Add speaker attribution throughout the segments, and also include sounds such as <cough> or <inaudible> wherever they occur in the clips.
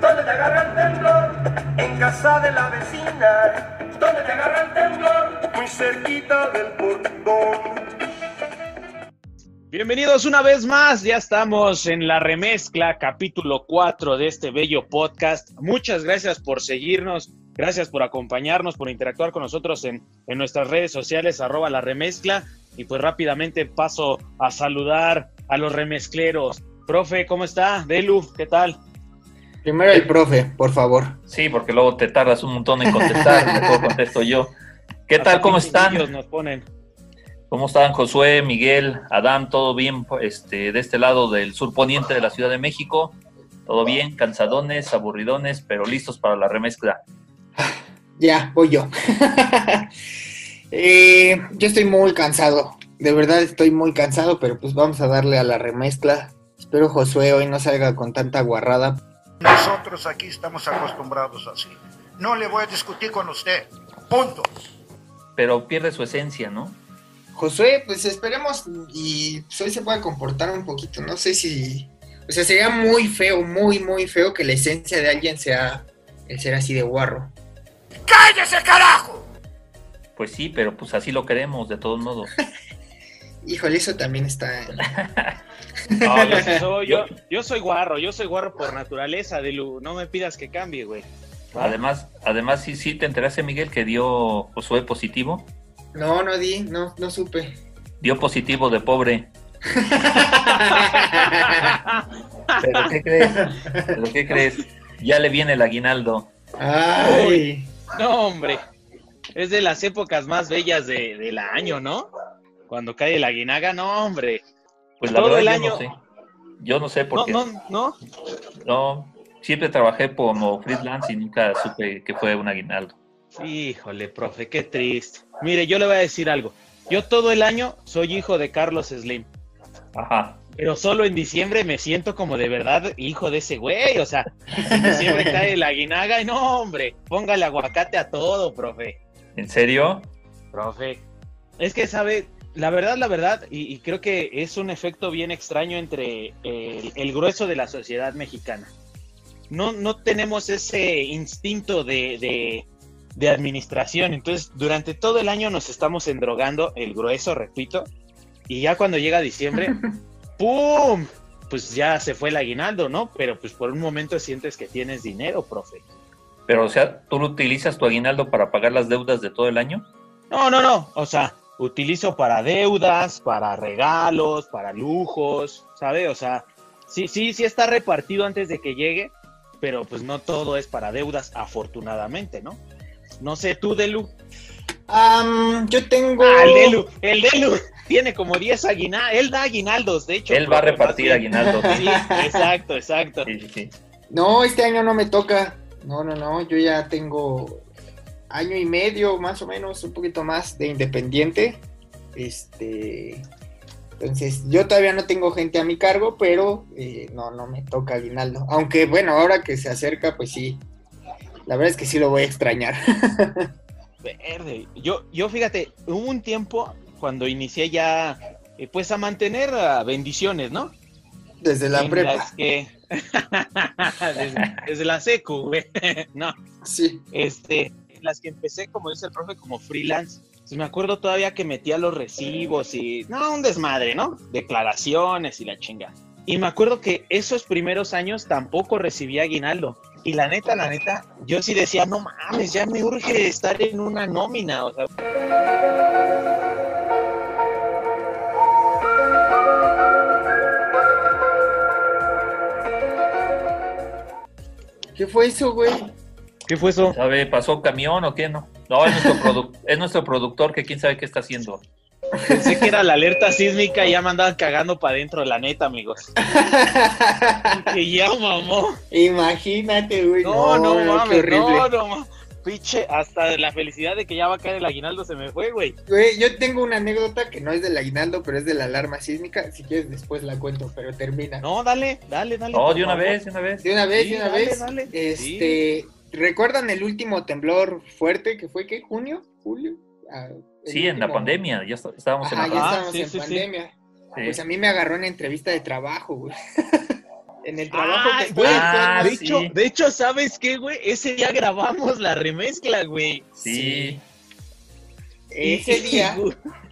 Speaker 1: ¿Dónde te agarra el temblor? En casa de la vecina. ¿Dónde te agarra el temblor? Muy cerquita del portón.
Speaker 2: Bienvenidos una vez más, ya estamos en la remezcla, capítulo 4 de este bello podcast. Muchas gracias por seguirnos, gracias por acompañarnos, por interactuar con nosotros en, en nuestras redes sociales, arroba la remezcla. Y pues rápidamente paso a saludar a los remezcleros. Profe, ¿cómo está? Delu, ¿qué tal?
Speaker 3: Primero el profe, por favor.
Speaker 4: Sí, porque luego te tardas un montón en contestar, <laughs> mejor contesto yo. ¿Qué tal? ¿Cómo están?
Speaker 2: Nos ponen.
Speaker 4: ¿Cómo están Josué, Miguel, Adán? ¿Todo bien este, de este lado del sur poniente de la Ciudad de México? ¿Todo bien? Cansadones, aburridones, pero listos para la remezcla. <sighs>
Speaker 3: Ya, voy yo. <laughs> Eh, yo estoy muy cansado. De verdad estoy muy cansado, pero pues vamos a darle a la remezcla. Espero Josué hoy no salga con tanta guarrada.
Speaker 5: Nosotros aquí estamos acostumbrados así. No le voy a discutir con usted. Punto.
Speaker 4: Pero pierde su esencia, ¿no?
Speaker 3: Josué, pues esperemos y pues, hoy se pueda comportar un poquito. No sé si. O sea, sería muy feo, muy, muy feo que la esencia de alguien sea el ser así de guarro.
Speaker 5: ¡Cállese, carajo!
Speaker 4: Pues sí, pero pues así lo queremos, de todos modos. <laughs>
Speaker 3: Híjole, eso también está. <laughs>
Speaker 2: No, yo, <laughs> soy, yo, yo soy guarro, yo soy guarro por naturaleza, Delu. No me pidas que cambie, güey.
Speaker 4: Además, además sí, sí, te enteraste, Miguel, que dio Josué positivo.
Speaker 3: No, no di, no, no supe.
Speaker 4: Dio positivo de pobre. <laughs> ¿Pero qué crees? ¿Pero qué crees? Ya le viene el aguinaldo.
Speaker 3: Ay.
Speaker 2: No, hombre. Es de las épocas más bellas de, del año, ¿no? Cuando cae el aguinaga, no, hombre.
Speaker 4: Pues la
Speaker 2: Todo
Speaker 4: verdad
Speaker 2: el
Speaker 4: yo
Speaker 2: año.
Speaker 4: no sé. Yo no sé por qué.
Speaker 2: no, no.
Speaker 4: No, siempre trabajé como freelance y nunca supe que fue un aguinaldo.
Speaker 2: Híjole, profe, qué triste. Mire, yo le voy a decir algo. Yo todo el año soy hijo de Carlos Slim.
Speaker 4: Ajá.
Speaker 2: Pero solo en diciembre me siento como de verdad hijo de ese güey. O sea, en diciembre <laughs> cae el aguinaga y no, hombre, póngale aguacate a todo, profe.
Speaker 4: ¿En serio?
Speaker 2: Profe. Es que, sabe, la verdad, la verdad, y, y creo que es un efecto bien extraño entre el, el grueso de la sociedad mexicana. No, no tenemos ese instinto de, de, de administración. Entonces, durante todo el año nos estamos endrogando, el grueso, repito, y ya cuando llega diciembre, <laughs> ¡pum! Pues ya se fue el aguinaldo, ¿no? Pero pues por un momento sientes que tienes dinero, profe.
Speaker 4: Pero, o sea, ¿tú lo utilizas tu aguinaldo para pagar las deudas de todo el año?
Speaker 2: No, no, no. O sea, utilizo para deudas, para regalos, para lujos, ¿sabe? O sea, sí, sí, sí está repartido antes de que llegue, pero pues no todo es para deudas, afortunadamente, ¿no? No sé, tú, Delu.
Speaker 3: Am, yo tengo.
Speaker 2: Ah, el Delu, el Delu <laughs> tiene como 10 aguinaldos. Él da aguinaldos, de hecho.
Speaker 4: Él va a repartir
Speaker 2: más bien.
Speaker 4: aguinaldo. <laughs>
Speaker 2: Sí, exacto, exacto.
Speaker 4: Sí, sí, sí.
Speaker 3: No, este año no me toca. No, no, no. Yo ya tengo año y medio, más o menos, un poquito más de independiente. Este. Entonces, yo todavía no tengo gente a mi cargo, pero eh, no, no me toca aguinaldo. Aunque, bueno, ahora que se acerca, pues sí. La verdad es que sí lo voy a extrañar. <laughs>
Speaker 2: Verde. Yo, yo fíjate, hubo un tiempo cuando inicié ya, eh, pues a mantener ah, bendiciones, ¿no?
Speaker 3: Desde la
Speaker 2: En
Speaker 3: prepa.
Speaker 2: las que- <laughs> desde, desde la secu, güey. <laughs> no,
Speaker 3: Sí.
Speaker 2: este, las que empecé, como dice el profe, como freelance. Me acuerdo todavía que metía los recibos y, no, un desmadre, ¿no? Declaraciones y la chinga. Y me acuerdo que esos primeros años tampoco recibía aguinaldo. Y la neta, la neta, yo sí decía, no mames, ya me urge estar en una nómina. O sea,
Speaker 3: ¿Qué fue eso, güey?
Speaker 2: ¿Qué fue eso?
Speaker 4: ¿Sabe? ¿Pasó camión o qué no? No, es nuestro, produ- <laughs> es nuestro productor que quién sabe qué está haciendo.
Speaker 2: Pensé que era la alerta sísmica y ya me andaban cagando para adentro, la neta, amigos. <laughs> Que ya mamó.
Speaker 3: Imagínate, güey.
Speaker 2: No, no,
Speaker 3: qué
Speaker 2: mames,
Speaker 3: horrible.
Speaker 2: no, no mames. Piche, hasta la felicidad de que ya va a caer el aguinaldo se me fue, güey.
Speaker 3: Güey, yo tengo una anécdota que no es del aguinaldo, pero es de la alarma sísmica. Si quieres, después la cuento, pero termina.
Speaker 2: No, dale, dale, dale.
Speaker 4: No, de una
Speaker 2: favor.
Speaker 4: vez, de una vez.
Speaker 3: De una vez,
Speaker 2: Sí,
Speaker 3: de una
Speaker 2: dale,
Speaker 3: vez.
Speaker 2: dale.
Speaker 3: Este, ¿recuerdan el último temblor fuerte que fue qué? ¿Junio? ¿Julio? Ah,
Speaker 4: Sí, en la pandemia, ya está- estábamos en la
Speaker 3: ya
Speaker 2: Ah,
Speaker 3: estábamos
Speaker 2: sí,
Speaker 3: en
Speaker 2: sí,
Speaker 3: pandemia.
Speaker 4: Sí.
Speaker 3: Pues a mí me agarró en entrevista de trabajo, güey. <laughs> En el trabajo
Speaker 2: Ah,
Speaker 3: que
Speaker 2: güey,
Speaker 4: ah,
Speaker 2: de
Speaker 4: sí.
Speaker 2: hecho, de hecho, ¿sabes qué, güey? Ese día grabamos la remezcla, güey.
Speaker 4: Sí.
Speaker 3: Ese día,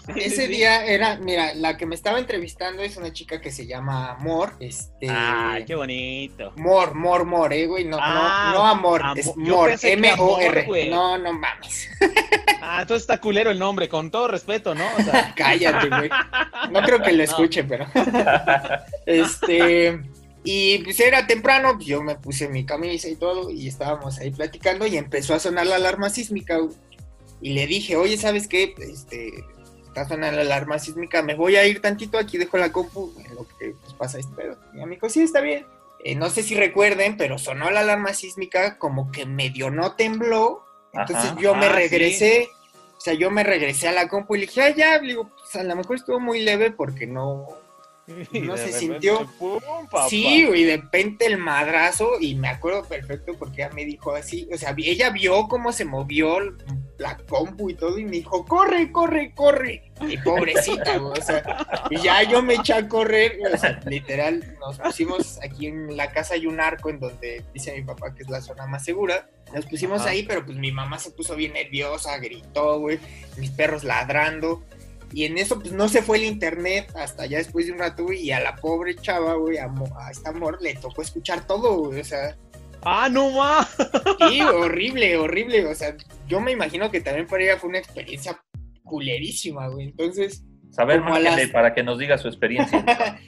Speaker 3: <laughs>
Speaker 2: Sí,
Speaker 3: ese
Speaker 2: sí.
Speaker 3: día era, mira, la que me estaba entrevistando es una chica que se llama Mor, este...
Speaker 2: Ay, qué bonito.
Speaker 3: Mor, Mor, Mor, eh, güey, no,
Speaker 2: Ah,
Speaker 3: no, no amor,
Speaker 2: amo-
Speaker 3: es Mor, M-O-R.
Speaker 2: amor.
Speaker 3: No, no mames,
Speaker 2: Ah, entonces está culero el nombre, con todo respeto, ¿no? O sea, <laughs>
Speaker 3: cállate, güey. No creo que lo escuche, pero... <laughs> Este... Y pues era temprano, pues yo me puse mi camisa y todo, y estábamos ahí platicando, y empezó a sonar la alarma sísmica, güey. Y le dije, oye, ¿sabes qué? Este, está sonando la alarma sísmica, me voy a ir tantito, aquí dejo la compu, en lo que pues, pasa este pedo. Y me dijo, sí, está bien. Eh, no sé si recuerden, pero sonó la alarma sísmica, como que medio no tembló, entonces
Speaker 4: Ajá.
Speaker 3: yo me
Speaker 2: Ah,
Speaker 3: regresé, o sea, yo me regresé a la compu y le dije, ah, ya, digo, pues a lo mejor estuvo muy leve porque no, <laughs>
Speaker 2: y
Speaker 3: No se sintió.
Speaker 2: pum.
Speaker 3: Sí, güey, de repente el madrazo, y me acuerdo perfecto porque ella me dijo así, o sea, ella vio cómo se movió la compu y todo, y me dijo, corre, corre, corre. Y pobrecita, güey, o sea, y ya yo me eché a correr, o sea, literal, nos pusimos aquí en la casa hay un arco en donde dice mi papá que es la zona más segura. Nos pusimos
Speaker 2: Ajá.
Speaker 3: ahí, pero pues mi mamá se puso bien nerviosa, gritó, güey, mis perros ladrando. Y en eso, pues no se fue el internet hasta ya después de un rato, güey, y a la pobre chava, güey, a, a esta amor le tocó escuchar todo, güey, o sea,
Speaker 2: Ah, no más.
Speaker 3: sí, horrible, horrible, o sea, yo me imagino que también para ella fue una experiencia culerísima, güey, entonces,
Speaker 4: Saber márquenle
Speaker 3: las-
Speaker 4: para que nos diga su experiencia. <laughs>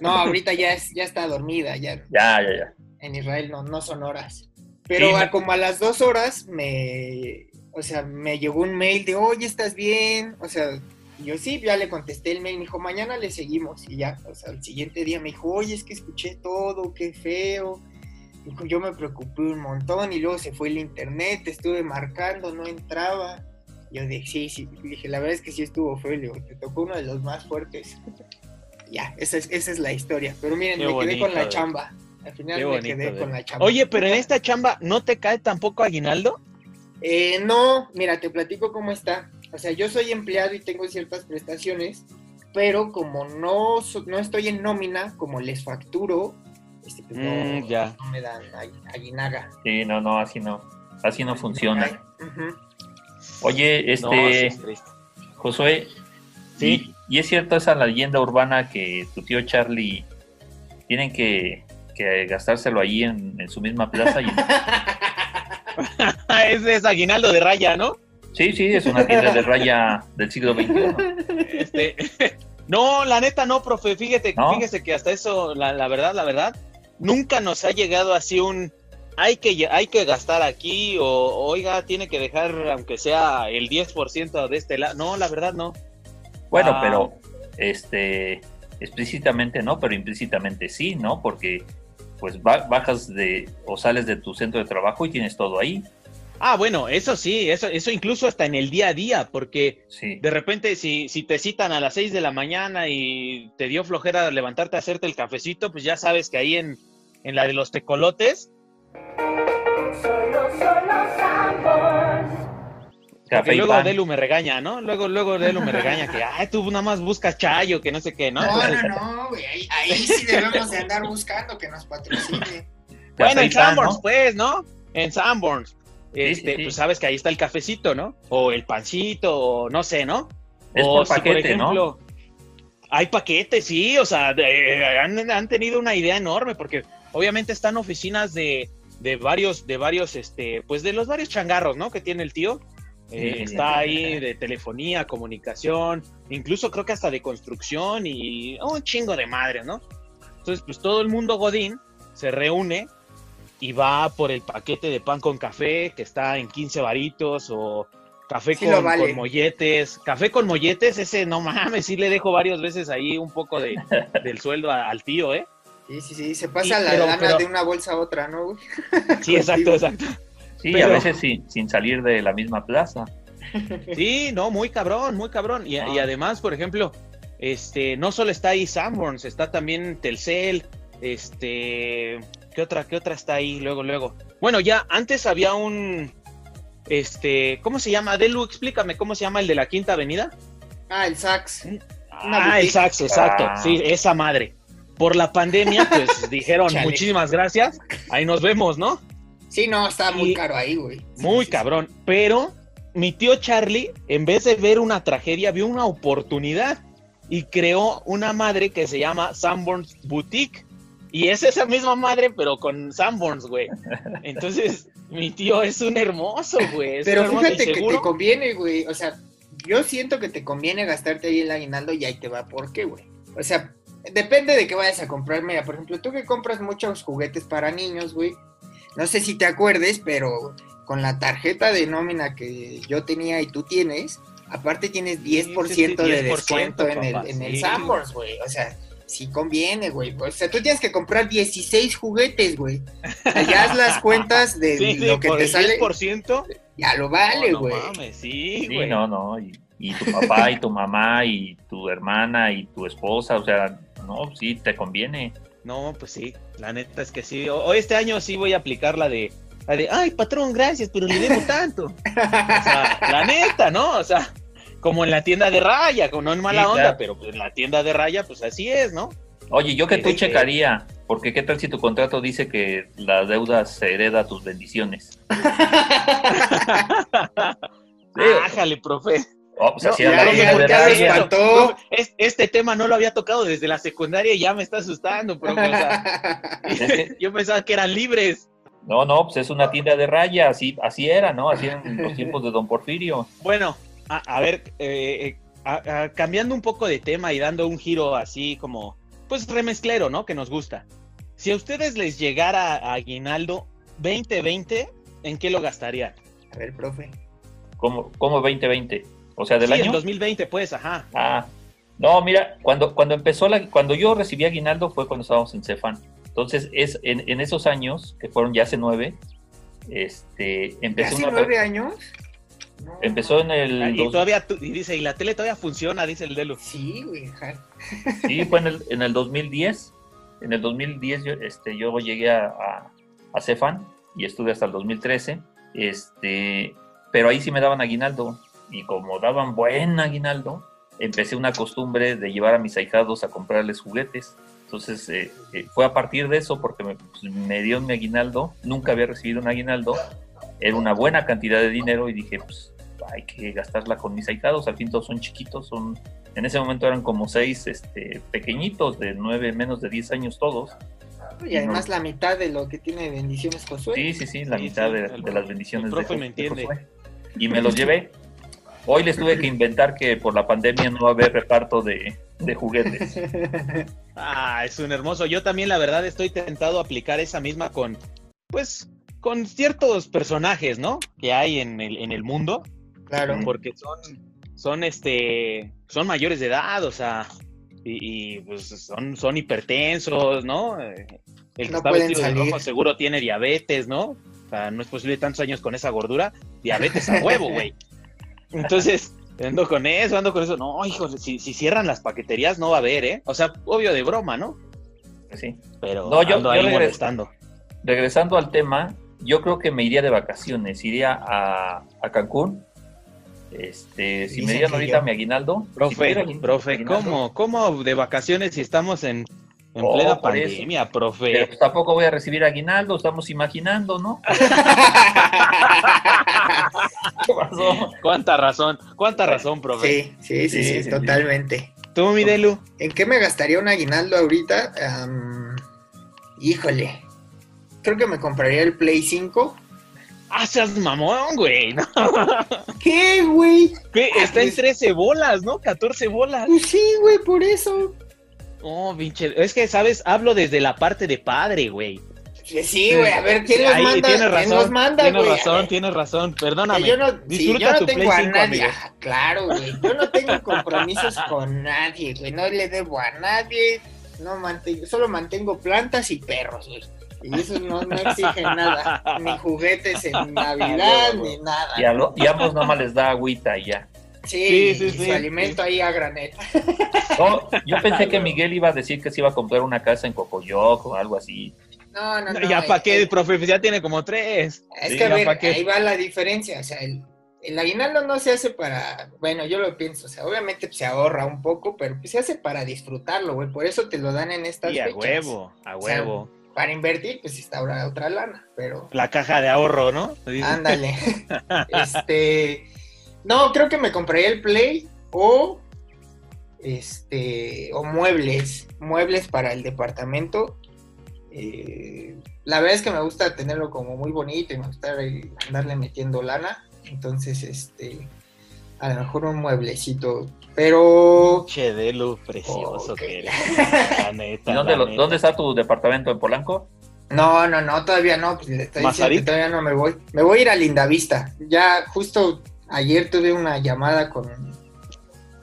Speaker 3: no, ahorita ya, es, ya está dormida, ya
Speaker 4: ya, ya, ya.
Speaker 3: en Israel no, no son horas, pero
Speaker 4: Sí,
Speaker 3: a-
Speaker 4: me-
Speaker 3: como a las dos horas me, o sea, me llegó un mail de, oye, ¿estás bien? O sea, yo sí, ya le contesté el mail, me dijo, mañana le seguimos. Y ya, o sea, el siguiente día me dijo, oye, es que escuché todo, qué feo. Dijo, yo me preocupé un montón y luego se fue el internet, te estuve marcando, no entraba. Yo dije, sí, sí, dije, la verdad es que sí estuvo feo, digo, te tocó uno de los más fuertes. <laughs> ya, esa es, esa es la historia. Pero miren,
Speaker 2: Qué
Speaker 3: me quedé con la chamba. Al final
Speaker 2: Qué
Speaker 3: me
Speaker 2: bonito,
Speaker 3: quedé con la chamba.
Speaker 2: Oye, pero en esta chamba, ¿no te cae tampoco aguinaldo?
Speaker 3: Eh, no, mira, te platico cómo está. O sea, yo soy empleado y tengo ciertas prestaciones, pero como no, no estoy en nómina, como les facturo, este, pues no,
Speaker 2: Mm, ya.
Speaker 3: no me dan agui- aguinaga.
Speaker 4: Sí, no, no, así no. Así no funciona. Oye,
Speaker 2: No,
Speaker 4: este,
Speaker 2: es triste.
Speaker 4: Josué,
Speaker 2: Sí.
Speaker 4: ¿y, y es cierto esa leyenda urbana que tu tío Charlie tienen que, que gastárselo ahí en, en su misma plaza? Y, <laughs> <laughs>
Speaker 2: Ese es aguinaldo de raya, ¿no?
Speaker 4: sí, sí, es una tienda de raya del siglo XXI.
Speaker 2: Este, <laughs> no, la neta no, profe. Fíjate,
Speaker 4: ¿No?
Speaker 2: fíjese que hasta eso, la, la verdad, la verdad, nunca nos ha llegado así un hay que hay que gastar aquí o oiga, tiene que dejar aunque sea el 10% de este lado. No, la verdad no.
Speaker 4: Bueno,
Speaker 2: Ah.
Speaker 4: pero este explícitamente no, pero implícitamente sí, ¿no? Porque pues ba- bajas de o sales de tu centro de trabajo y tienes todo ahí.
Speaker 2: Ah, bueno, eso sí, eso eso incluso hasta en el día a día, porque
Speaker 4: Sí.
Speaker 2: de repente si si te citan a las 6 de la mañana y te dio flojera levantarte a hacerte el cafecito, pues ya sabes que ahí en en la de los tecolotes
Speaker 6: Solo, solo
Speaker 4: y
Speaker 2: luego. Delu me regaña, ¿no? Luego, luego Delu me regaña que, ay, tú nada más buscas chayo, que no sé qué, ¿no?
Speaker 3: No,
Speaker 2: Entonces,
Speaker 3: no, no, güey, ahí, ahí <laughs> sí debemos de andar buscando que nos patrocine.
Speaker 2: bueno, en Sanborns,
Speaker 4: ¿no?
Speaker 2: pues, ¿no? En Sanborns. Este,
Speaker 4: sí, sí.
Speaker 2: pues sabes que ahí está el cafecito, ¿no? O el pancito, o no sé, ¿no?
Speaker 4: Es
Speaker 2: o
Speaker 4: por paquete, ¿no?
Speaker 2: hay paquetes, sí, o sea, de- han, han tenido una idea enorme, porque obviamente están oficinas de, de varios, de varios, este, pues de los varios changarros, ¿no? Que tiene el tío. Eh, está ahí de telefonía, comunicación, incluso creo que hasta de construcción y un chingo de madres, ¿no? Entonces, pues todo el mundo Godín se reúne y va por el paquete de pan con café que está en 15 varitos o café
Speaker 3: Sí
Speaker 2: con,
Speaker 3: vale.
Speaker 2: con molletes. Café con molletes, ese no mames, sí le dejo varias veces ahí un poco de, <laughs> del sueldo a- al tío, ¿eh?
Speaker 3: Sí, sí, sí, se pasa
Speaker 2: Sí,
Speaker 3: la
Speaker 2: pero-
Speaker 3: lana
Speaker 2: pero-
Speaker 3: de una bolsa a otra, ¿no, güey? <laughs>
Speaker 2: Sí, exacto, exacto.
Speaker 4: Sí,
Speaker 2: Pero-
Speaker 4: a veces sin, sin salir de la misma plaza. <laughs>
Speaker 2: Sí, no, muy cabrón, muy cabrón. Y,
Speaker 4: Ah.
Speaker 2: y además, por ejemplo, este, no solo está ahí Sanborns, está también Telcel, este, ¿qué otra, qué otra está ahí? Luego, luego. Bueno, ya antes había un, este, ¿cómo se llama? Delu, explícame, ¿cómo se llama el de la Quinta Avenida?
Speaker 3: Ah, el sax. Una
Speaker 2: Ah, el. Sax, exacto,
Speaker 4: Ah.
Speaker 2: sí, esa madre. Por la pandemia, pues <laughs> dijeron
Speaker 3: Chale.
Speaker 2: muchísimas gracias, ahí nos vemos, ¿no?
Speaker 3: Sí, no, estaba muy
Speaker 2: Y-
Speaker 3: caro ahí, güey.
Speaker 2: Muy
Speaker 3: sí,
Speaker 2: cabrón. Pero mi tío Charlie, en vez de ver una tragedia, vio una oportunidad y creó una madre que se llama Sanborns Boutique. Y es esa misma madre, pero con Sanborns, güey. Entonces, mi tío es un hermoso, güey. es
Speaker 3: Pero
Speaker 2: un hermoso y
Speaker 3: fíjate que te conviene, güey. O sea, yo siento que te conviene gastarte ahí el aguinaldo y ahí te va. ¿Por qué, güey? O sea, depende de qué vayas a comprar. Mira, por ejemplo, tú que compras muchos juguetes para niños, güey. No sé si te acuerdes, pero con la tarjeta de nómina que yo tenía y tú tienes, aparte tienes 10%
Speaker 2: Sí, sí, sí,
Speaker 3: de
Speaker 2: 10%,
Speaker 3: descuento en el, en el güey. O sea, sí conviene, güey. O sea, tú tienes que comprar 16 juguetes, güey. Ya haz las cuentas de
Speaker 2: Sí, <laughs> sí,
Speaker 3: lo que
Speaker 2: por
Speaker 3: te
Speaker 2: el
Speaker 3: sale.
Speaker 2: 10%.
Speaker 3: Ya lo vale,
Speaker 2: no, no
Speaker 3: güey.
Speaker 2: mames, sí,
Speaker 4: Sí,
Speaker 2: güey.
Speaker 4: no, no. Y, y tu papá y tu mamá y tu hermana y tu esposa, o sea, no, sí, te conviene.
Speaker 2: No, pues sí, la neta es que sí. O, o este año sí voy a aplicar la de, la de, ay, patrón, gracias, pero le debo tanto. O sea, la neta, ¿no? O sea, como en la tienda de raya, no en mala
Speaker 4: Sí,
Speaker 2: onda,
Speaker 4: claro.
Speaker 2: pero pues en la tienda de raya, pues así es, ¿no?
Speaker 4: Oye, yo que tú checaría, porque qué tal si tu contrato dice que la deuda se hereda tus bendiciones. <laughs>
Speaker 2: Ájale, profe.
Speaker 4: Oh, pues así
Speaker 3: ya, ya, ya espantó.
Speaker 2: Este tema no lo había tocado desde la secundaria y ya me está asustando, profe. O sea,
Speaker 4: que- <laughs> <laughs>
Speaker 2: yo pensaba que eran libres.
Speaker 4: No, no, pues es una tienda de raya, así, así era, ¿no? Así eran los <laughs> tiempos de Don Porfirio.
Speaker 2: Bueno, a, a ver, eh, eh, a- a- cambiando un poco de tema y dando un giro así como, pues remezclero, ¿no? Que nos gusta. Si a ustedes les llegara a Aguinaldo 2020, ¿en qué lo gastarían?
Speaker 3: A ver, profe.
Speaker 4: ¿Cómo, cómo 2020? O sea, del
Speaker 2: sí,
Speaker 4: año.
Speaker 2: en 2020, pues, ajá.
Speaker 4: Ah, no, mira, cuando, cuando empezó la, cuando yo recibí aguinaldo fue cuando estábamos en Cefan. Entonces, es en, en esos años, que fueron ya hace nueve, este, empezó
Speaker 3: ¿Hace
Speaker 4: una-
Speaker 3: nueve años? No.
Speaker 4: empezó en el
Speaker 2: Ah, Y
Speaker 4: dos-
Speaker 2: todavía, tu- y dice, y la tele todavía funciona, dice el Delu.
Speaker 3: Sí, güey.
Speaker 4: sí, fue en el, en el 2010. En el 2010 yo, este, yo llegué a, a, a Cefan y estuve hasta el 2013. Este, pero ahí sí me daban aguinaldo. Y como daban buen aguinaldo, empecé una costumbre de llevar a mis ahijados a comprarles juguetes. Entonces eh, eh, fue a partir de eso porque me, pues, me dio mi aguinaldo. Nunca había recibido un aguinaldo. Era una buena cantidad de dinero y dije, pues hay que gastarla con mis ahijados. Al fin todos son chiquitos, son en ese momento eran como seis este, pequeñitos, de nueve, menos de 10 años todos.
Speaker 3: Y además la mitad de lo que tiene bendiciones Josué.
Speaker 4: Sí, sí, sí, la
Speaker 2: Sí,
Speaker 4: mitad
Speaker 2: sí,
Speaker 4: de,
Speaker 2: el-
Speaker 4: de las bendiciones
Speaker 2: el profe
Speaker 4: de,
Speaker 2: me
Speaker 4: de
Speaker 2: entiende.
Speaker 4: Josué. Y me los llevé. Hoy les tuve que inventar que por la pandemia no va a haber reparto de, de juguetes. <laughs>
Speaker 2: Ah, es un hermoso. Yo también, la verdad, estoy tentado a aplicar esa misma con, pues, con ciertos personajes, ¿no? Que hay en el, en el mundo.
Speaker 3: Claro.
Speaker 2: porque son, son este, son mayores de edad, o sea, y, y, pues son, son hipertensos, ¿no? Eh, El que
Speaker 3: No
Speaker 2: está vestido de
Speaker 3: salir.
Speaker 2: rojo seguro tiene diabetes, ¿no? O sea, no es posible tantos años con esa gordura, diabetes a huevo, güey. Entonces, ando con eso, ando con eso. No, híjole, si, si cierran las paqueterías no va a haber, ¿eh? O sea, obvio de broma, ¿no?
Speaker 4: Sí.
Speaker 2: Pero
Speaker 4: No, yo-
Speaker 2: ando
Speaker 4: yo
Speaker 2: ahí
Speaker 4: regreso.
Speaker 2: molestando.
Speaker 4: Regresando al tema, yo creo que me iría de vacaciones, iría a, a Cancún. Este, si
Speaker 3: Dicen
Speaker 4: me dieran ahorita
Speaker 3: yo.
Speaker 4: mi aguinaldo.
Speaker 2: Profe, profe,
Speaker 4: aguinaldo,
Speaker 2: ¿cómo, ¿cómo de vacaciones si estamos en, en
Speaker 4: Oh,
Speaker 2: plena
Speaker 4: eso.
Speaker 2: pandemia, profe?
Speaker 4: Pero pues tampoco voy a recibir aguinaldo, estamos imaginando, ¿no? <laughs> ¿Qué pasó?
Speaker 2: ¿Cuánta razón? ¿Cuánta razón, profe?
Speaker 3: Sí, sí, sí,
Speaker 4: Sí,
Speaker 3: sí,
Speaker 4: sí, sí.
Speaker 3: totalmente.
Speaker 2: ¿Tú, mi Delu?
Speaker 3: ¿En qué me gastaría un aguinaldo ahorita? Híjole. Creo que me compraría el Play 5.
Speaker 2: ¡Ah, seas mamón, güey! <laughs> ¿no?
Speaker 3: ¿Qué, güey?
Speaker 2: ¿Qué? Está en
Speaker 3: pues-
Speaker 2: 13 bolas, ¿no? 14 bolas.
Speaker 3: Pues sí, güey, por eso.
Speaker 2: Oh, pinche. Es que, ¿sabes? Hablo desde la parte de padre, güey.
Speaker 3: Sí, güey, a ver, ¿quién los manda?
Speaker 2: tienes
Speaker 3: ¿Quién
Speaker 2: razón.
Speaker 3: los manda,
Speaker 2: tienes
Speaker 3: güey?
Speaker 2: Razón, tienes razón.
Speaker 3: que
Speaker 2: Perdóname.
Speaker 3: Yo no, sí,
Speaker 2: Disfruta
Speaker 3: yo no
Speaker 2: tu
Speaker 3: tengo
Speaker 2: Play
Speaker 3: a
Speaker 2: 5,
Speaker 3: nadie.
Speaker 2: amigo.
Speaker 3: Ah, claro, güey. Yo no tengo compromisos con nadie, güey. No le debo a nadie. No mantengo, solo mantengo plantas y perros, güey. Y eso no, no exige nada. Ni juguetes en <laughs> Navidad, ni nada.
Speaker 4: Y a, lo- y a ambos nada más les da agüita y ya.
Speaker 3: Sí,
Speaker 2: Sí, sí, sí,
Speaker 3: su alimento ahí a granel.
Speaker 4: No, <laughs> yo pensé que Miguel iba a decir que se iba a comprar una casa en Cocoyoc o algo así.
Speaker 3: No, no, no.
Speaker 2: ya para qué,
Speaker 3: eh,
Speaker 2: profe, Pues ya tiene como tres.
Speaker 3: Es
Speaker 4: Sí,
Speaker 3: que a ver, ahí va la diferencia. O sea, el, el aguinaldo no se hace para, bueno, yo lo pienso, o sea, obviamente se ahorra un poco, pero pues, se hace para disfrutarlo, güey, por eso te lo dan en estas
Speaker 2: Y a
Speaker 3: fechas.
Speaker 2: huevo, a
Speaker 3: O sea,
Speaker 2: huevo.
Speaker 3: Para invertir, pues está ahora otra lana, pero
Speaker 2: La caja de ahorro, ¿no?
Speaker 3: ándale. <laughs> este, no, creo que me compraría el Play o este o muebles, muebles para el departamento. Eh, la verdad es que me gusta tenerlo como muy bonito y me gusta andarle metiendo lana, entonces este a lo mejor un mueblecito, pero
Speaker 2: Che, Delu, precioso que eres. <laughs> La neta.
Speaker 4: ¿Y dónde,
Speaker 2: la
Speaker 4: lo-
Speaker 2: neta.
Speaker 4: dónde está tu departamento en Polanco?
Speaker 3: No, no, no, todavía no, pues le estoy diciendo todavía no me voy. Me voy a ir a Lindavista. Ya justo ayer tuve una llamada con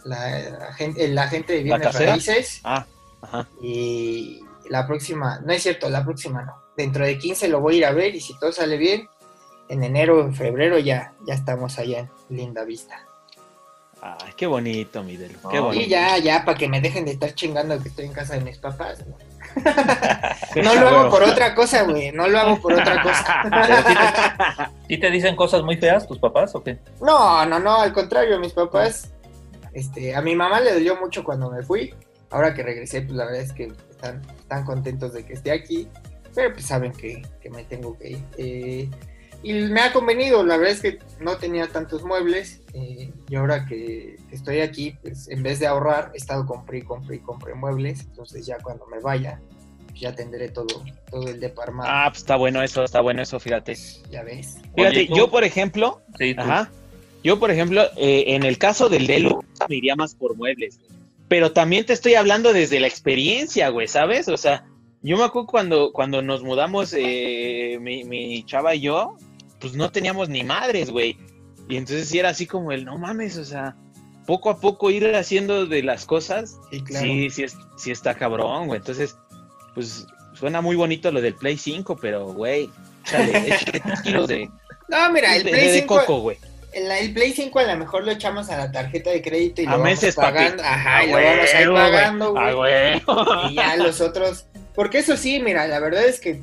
Speaker 3: la, agente, el agente de
Speaker 2: ¿La
Speaker 3: bienes raíces
Speaker 2: Ah, ajá.
Speaker 3: y la próxima, no es cierto, la próxima no. Dentro de 15 lo voy a ir a ver y si todo sale bien, en enero o en febrero ya, ya estamos allá en Lindavista.
Speaker 2: Ay, qué bonito, mi Delu. Qué
Speaker 4: No,
Speaker 2: bonito.
Speaker 3: Y ya, ya, para que me dejen de estar chingando que estoy en casa de mis papás. güey. <laughs> No lo hago por otra cosa, güey. No lo hago por otra cosa. <laughs>
Speaker 4: ¿Sí te dicen cosas muy feas tus papás o qué?
Speaker 3: No, no, no, al contrario, mis papás, este, a mi mamá le dolió mucho cuando me fui. Ahora que regresé, pues la verdad es que están, están contentos de que esté aquí, pero pues saben que, que me tengo que ir. Eh, y me ha convenido, la verdad es que no tenía tantos muebles eh, y ahora que estoy aquí, pues en vez de ahorrar, he estado compré y compré y compré muebles, entonces ya cuando me vaya, ya tendré todo, todo el depa armado,
Speaker 2: Ah, pues está bueno eso, está bueno eso, fíjate.
Speaker 3: ya ves.
Speaker 2: Fíjate,
Speaker 4: Oye,
Speaker 2: yo por ejemplo,
Speaker 4: Sí.
Speaker 2: Ajá. Yo, por ejemplo, eh, en el caso del Delu, me iría más por muebles. Pero también te estoy hablando desde la experiencia, güey, ¿sabes? O sea, yo me acuerdo cuando, cuando nos mudamos, eh, mi, mi chava y yo, pues no teníamos ni madres, güey. Y entonces sí era así como el, no mames, o sea, poco a poco ir haciendo de las cosas,
Speaker 3: Sí, claro.
Speaker 2: sí, sí, es- sí está cabrón, güey. Entonces, pues suena muy bonito lo del Play 5, pero, güey, tres <laughs> kilos de,
Speaker 3: No, mira, el
Speaker 2: de-
Speaker 3: Play
Speaker 2: de
Speaker 3: 5
Speaker 2: coco, güey.
Speaker 3: El, el Play 5 a lo mejor lo echamos a la tarjeta de crédito y
Speaker 2: A
Speaker 3: lo
Speaker 2: meses,
Speaker 3: vamos
Speaker 2: papi.
Speaker 3: pagando. Ajá,
Speaker 2: A
Speaker 3: y lo vamos a ir pagando.
Speaker 2: Ah, güey.
Speaker 3: Y ya los otros. Porque eso sí, mira, la verdad es que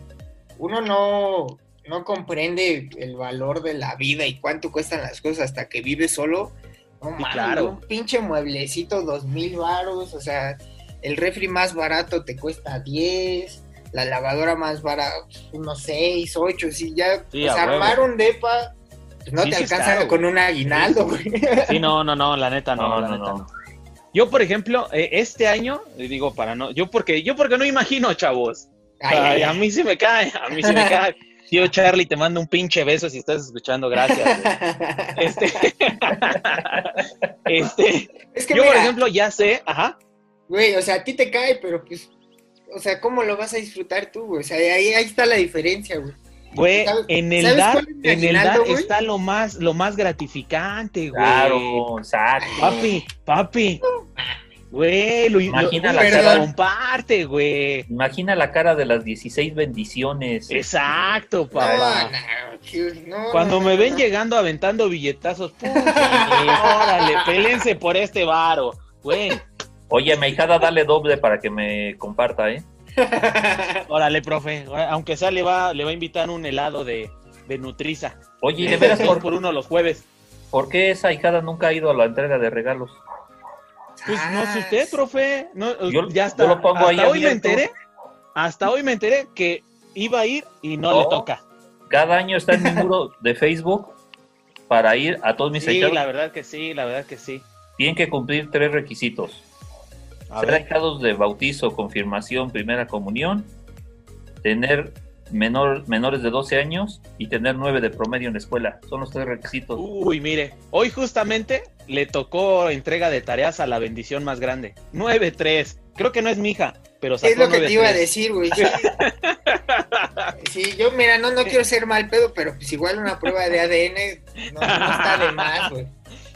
Speaker 3: uno no, no comprende el valor de la vida y cuánto cuestan las cosas hasta que vive solo. No
Speaker 2: claro.
Speaker 3: un pinche mueblecito, dos mil varos, o sea, el refri más barato te cuesta 10, la lavadora más barata, unos 6, 8, si ya,
Speaker 2: Sí,
Speaker 3: pues armar un depa, pues no
Speaker 2: Sí,
Speaker 3: te
Speaker 2: sí es
Speaker 3: alcanza
Speaker 2: caro,
Speaker 3: con un aguinaldo, güey.
Speaker 2: Sí, no, no, no, la neta no,
Speaker 4: No,
Speaker 2: la
Speaker 4: no,
Speaker 2: neta
Speaker 4: no.
Speaker 2: Yo, por ejemplo, eh, este año, digo, para no, yo porque, yo porque no imagino, chavos.
Speaker 3: Ay,
Speaker 2: Ay,
Speaker 3: ay,
Speaker 2: a mí se me cae, a mí se me cae. <laughs> Tío Charlie, te mando un pinche beso si estás escuchando, gracias. güey. <laughs> Este, <laughs> este,
Speaker 3: es que
Speaker 2: yo,
Speaker 3: mira,
Speaker 2: por ejemplo, ya sé, ajá,
Speaker 3: güey, o sea, a ti te cae, pero pues, o sea, ¿cómo lo vas a disfrutar tú, güey? O sea, ahí, ahí está la diferencia, güey.
Speaker 2: güey,
Speaker 3: ¿Sabes-
Speaker 2: en el dar, en el dar está lo más, lo más gratificante, güey.
Speaker 4: Claro, exacto.
Speaker 2: Papi, papi. Güey, lo,
Speaker 4: Imagina
Speaker 2: lo-
Speaker 3: la cara.
Speaker 2: comparte, güey.
Speaker 4: Imagina la cara de las 16 bendiciones.
Speaker 2: Exacto, papá.
Speaker 3: no, que- no,
Speaker 2: Cuando me ven
Speaker 3: no.
Speaker 2: llegando aventando billetazos, pum, órale, pélense por este varo. Güey,
Speaker 4: Oye, mi hijada, dale doble para que me comparta, ¿eh? <laughs>
Speaker 2: órale, profe. Aunque sea, le va, le va a invitar un helado de, de Nutriza.
Speaker 4: Oye, ¿y de veras, ¿por,
Speaker 2: por uno los jueves.
Speaker 4: por qué esa hijada nunca ha ido a la entrega de regalos?
Speaker 2: Pues no sé usted, profe. No,
Speaker 4: Yo-
Speaker 2: ya
Speaker 4: yo
Speaker 2: está.
Speaker 4: lo pongo
Speaker 2: hasta
Speaker 4: ahí
Speaker 2: hoy me enteré. Hasta hoy me enteré que iba a ir y no,
Speaker 4: No.
Speaker 2: le toca.
Speaker 4: Cada año está en mi muro <laughs> de Facebook para ir a todos mis
Speaker 2: Sí, la verdad que sí, la verdad que sí.
Speaker 4: Tienen que cumplir tres requisitos.
Speaker 2: A
Speaker 4: ser
Speaker 2: ver.
Speaker 4: de bautizo, confirmación, primera comunión, tener menor, menores de 12 años y tener 9 de promedio en la escuela. Son los tres requisitos.
Speaker 2: Uy, mire, hoy justamente le tocó entrega de tareas a la bendición más grande. 9-3. Creo que no es mi hija, pero sacó
Speaker 3: Es lo que te iba a
Speaker 2: 9-3.
Speaker 3: decir, güey. Sí. <laughs> Sí, yo, mira, no, no quiero ser mal pedo, pero pues igual una prueba de ADN no, no está de más, güey.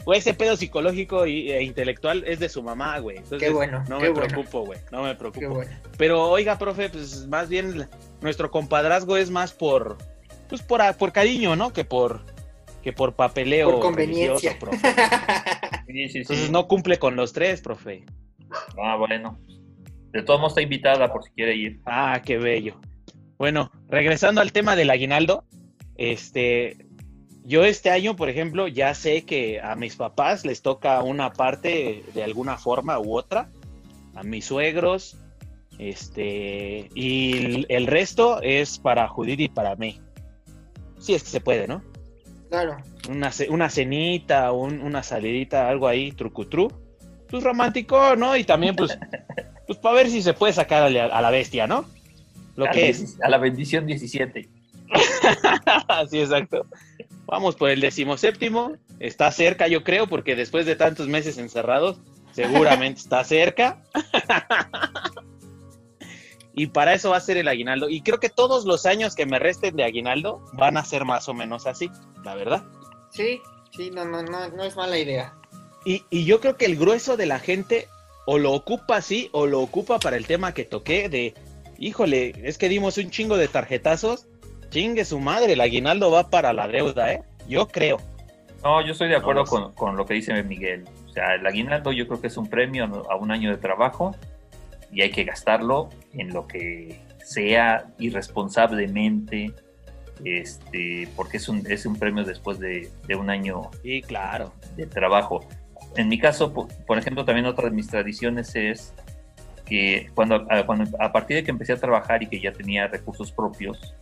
Speaker 2: Güey, ese pedo psicológico y- e intelectual es de su mamá, güey. Entonces,
Speaker 3: Qué bueno,
Speaker 2: No
Speaker 3: qué
Speaker 2: me
Speaker 3: bueno.
Speaker 2: preocupo, güey. No me
Speaker 3: Qué
Speaker 2: preocupo.
Speaker 3: bueno.
Speaker 2: Pero oiga, profe, pues más bien nuestro compadrazgo es más por, pues por, a- por cariño, ¿no? Que por, que por papeleo.
Speaker 3: Por conveniencia.
Speaker 2: profe.
Speaker 4: Sí, sí, sí.
Speaker 2: Entonces no cumple con los tres, profe.
Speaker 4: Ah, bueno. De todos modos está invitada por si quiere ir.
Speaker 2: Ah, qué bello. Bueno, regresando al tema del aguinaldo, este, yo este año, por ejemplo, ya sé que a mis papás les toca una parte de alguna forma u otra, a mis suegros, este, y el- resto es para Judith y para mí. Sí, es que se puede, ¿no?
Speaker 3: Claro.
Speaker 2: Una, una cenita, un- una salidita, algo ahí, trucutru. Pues romántico, ¿no? Y también, pues, <laughs> pues para ver si se puede sacar a la, a la bestia, ¿no? Lo
Speaker 4: a,
Speaker 2: que es.
Speaker 4: a la bendición 17. <laughs>
Speaker 2: Sí, exacto. Vamos por el decimoséptimo. Está cerca, yo creo, porque después de tantos meses encerrados, seguramente está cerca. <laughs> Y para eso va a ser el aguinaldo. Y creo que todos los años que me resten de aguinaldo van a ser más o menos así, la verdad.
Speaker 3: Sí, sí, no, no, no, no es mala idea.
Speaker 2: Y, y yo creo que el grueso de la gente o lo ocupa así o lo ocupa para el tema que toqué de, híjole, es que dimos un chingo de tarjetazos. Chingue su madre, el aguinaldo va para la deuda, ¿eh? Yo creo.
Speaker 4: No, yo estoy de acuerdo
Speaker 2: No,
Speaker 4: con, con lo que dice Miguel. O sea, el aguinaldo yo creo que es un premio a un año de trabajo y hay que gastarlo en lo que sea irresponsablemente, este, porque es un, es un premio después de, de un año
Speaker 2: Sí, claro.
Speaker 4: de trabajo. En mi caso, po- por ejemplo, también otra de mis tradiciones es que cuando cuando- a partir de que empecé a trabajar y que ya tenía recursos propios,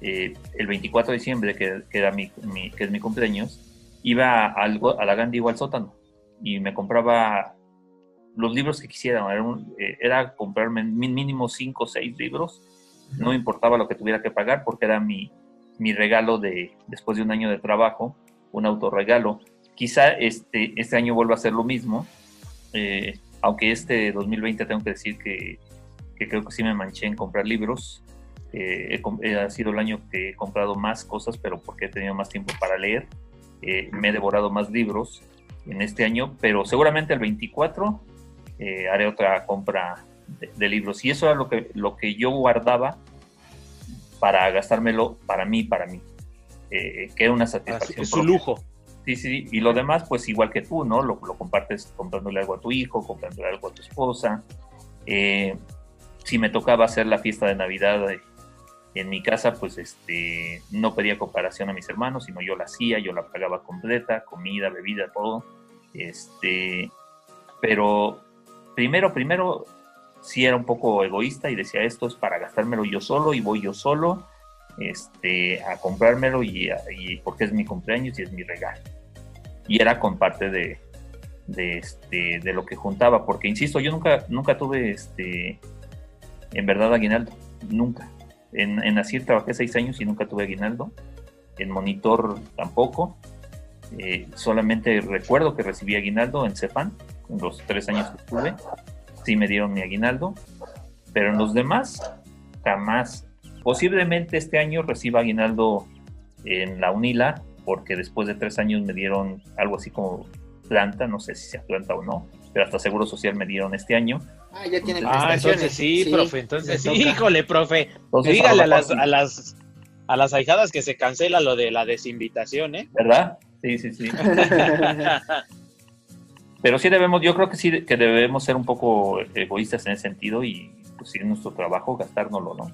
Speaker 4: eh, el 24 de diciembre, que, que era mi, mi- que es mi cumpleaños, iba a la Gandhi o al sótano y me compraba los libros que quisiera. Era, un- eh, era comprarme mínimo 5 o 6 libros, no me importaba lo que tuviera que pagar porque era mi, mi regalo de después de un año de trabajo, un autorregalo. Quizá este, este año vuelva a ser lo mismo, eh, aunque este 2020 tengo que decir que, que creo que sí me manché en comprar libros. Eh, he eh, ha sido el año que he comprado más cosas, pero porque he tenido más tiempo para leer. Eh, me he devorado más libros en este año, pero seguramente el 24 eh, haré otra compra de, de libros. Y eso era lo que, lo que yo guardaba para gastármelo para mí, para mí. Que era una
Speaker 2: Así-
Speaker 4: satisfacción.
Speaker 2: es su
Speaker 4: propia.
Speaker 2: lujo.
Speaker 4: Sí, sí, y lo demás, pues igual que tú, ¿no? Lo, lo compartes comprándole algo a tu hijo, comprándole algo a tu esposa. Si me tocaba hacer la fiesta de Navidad en mi casa, pues este, no pedía comparación a mis hermanos, sino yo la hacía, yo la pagaba completa, comida, bebida, todo. Este, pero primero, primero, sí era un poco egoísta y decía, esto es para gastármelo yo solo y voy yo solo este, a comprármelo y, y porque es mi cumpleaños y es mi regalo. Y era con parte de, de, este, de lo que juntaba, porque insisto, yo nunca, nunca tuve este, en verdad aguinaldo, nunca. En, en Asir trabajé seis años y nunca tuve aguinaldo, en Monitor tampoco. Eh, solamente recuerdo que recibí aguinaldo en Cefan, en los tres años que tuve, sí me dieron mi aguinaldo, pero en los demás jamás. Posiblemente este año reciba aguinaldo en la UNILA, porque después de tres años me dieron algo así como planta, no sé si sea planta o no, pero hasta Seguro Social me dieron este año.
Speaker 3: Ah, ya tiene
Speaker 2: Ah,
Speaker 3: prestaciones.
Speaker 2: entonces sí, profe, entonces sí, híjole, profe.
Speaker 4: Entonces,
Speaker 2: Dígale a las, a las a las ahijadas que se cancela lo de la desinvitación, ¿eh?
Speaker 4: ¿Verdad? Sí, sí, sí. <laughs> Pero sí debemos, yo creo que sí que debemos ser un poco egoístas en ese sentido y pues es nuestro trabajo gastárnoslo, ¿no?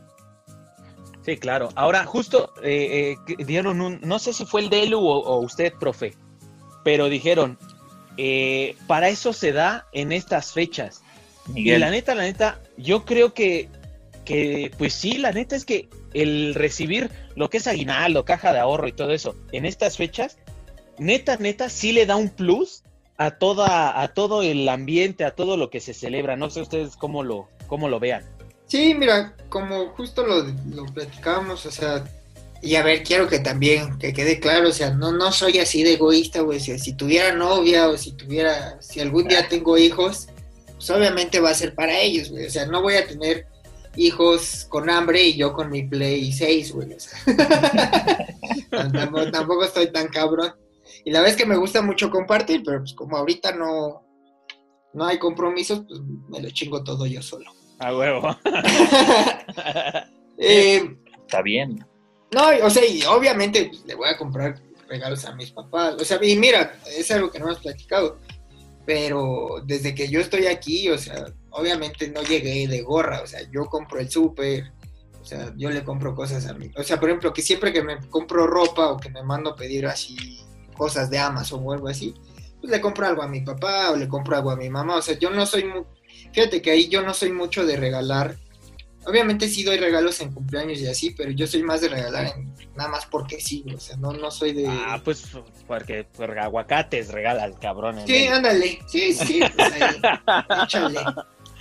Speaker 2: Sí, claro. Ahora, justo eh, eh, dieron un, no sé si fue el Delu o, o usted, profe, pero dijeron, eh, para eso se da en estas fechas. Y
Speaker 4: Miguel,
Speaker 2: la neta, la neta, yo creo que, que, pues sí, la neta es que el recibir lo que es aguinaldo, caja de ahorro y todo eso en estas fechas, neta, neta, sí le da un plus a toda, a todo el ambiente, a todo lo que se celebra. No sé ustedes cómo lo, cómo lo vean.
Speaker 3: Sí, mira, como justo lo, lo platicábamos, o sea, y a ver, quiero que también, que quede claro, o sea, no, no soy así de egoísta, güey, o sea, si tuviera novia o si tuviera, si algún día tengo hijos, pues obviamente va a ser para ellos, güey, o sea, no voy a tener hijos con hambre y yo con mi Play 6, güey, o sea, <laughs> tampoco, tampoco estoy tan cabrón. Y la verdad es que me gusta mucho compartir, pero pues como ahorita no, no hay compromisos, pues me lo chingo todo yo solo.
Speaker 2: A huevo. <laughs> <laughs>
Speaker 3: eh,
Speaker 4: está bien.
Speaker 3: No, o sea, y obviamente pues, le voy a comprar regalos a mis papás. O sea, y mira, es algo que no hemos platicado. Pero desde que yo estoy aquí, o sea, obviamente no llegué de gorra. O sea, yo compro el súper, O sea, yo le compro cosas a mí. O sea, por ejemplo, que siempre que me compro ropa o que me mando a pedir así cosas de Amazon o algo así, pues le compro algo a mi papá o le compro algo a mi mamá. O sea, yo no soy mu- Fíjate que ahí yo no soy mucho de regalar. Obviamente sí doy regalos en cumpleaños y así, pero yo soy más de regalar en- nada más porque sí, o sea, no, no soy de...
Speaker 2: Ah, pues porque por aguacates regala el cabrón.
Speaker 3: Sí,
Speaker 2: el-
Speaker 3: ándale, sí, sí, pues ahí, <laughs> échale.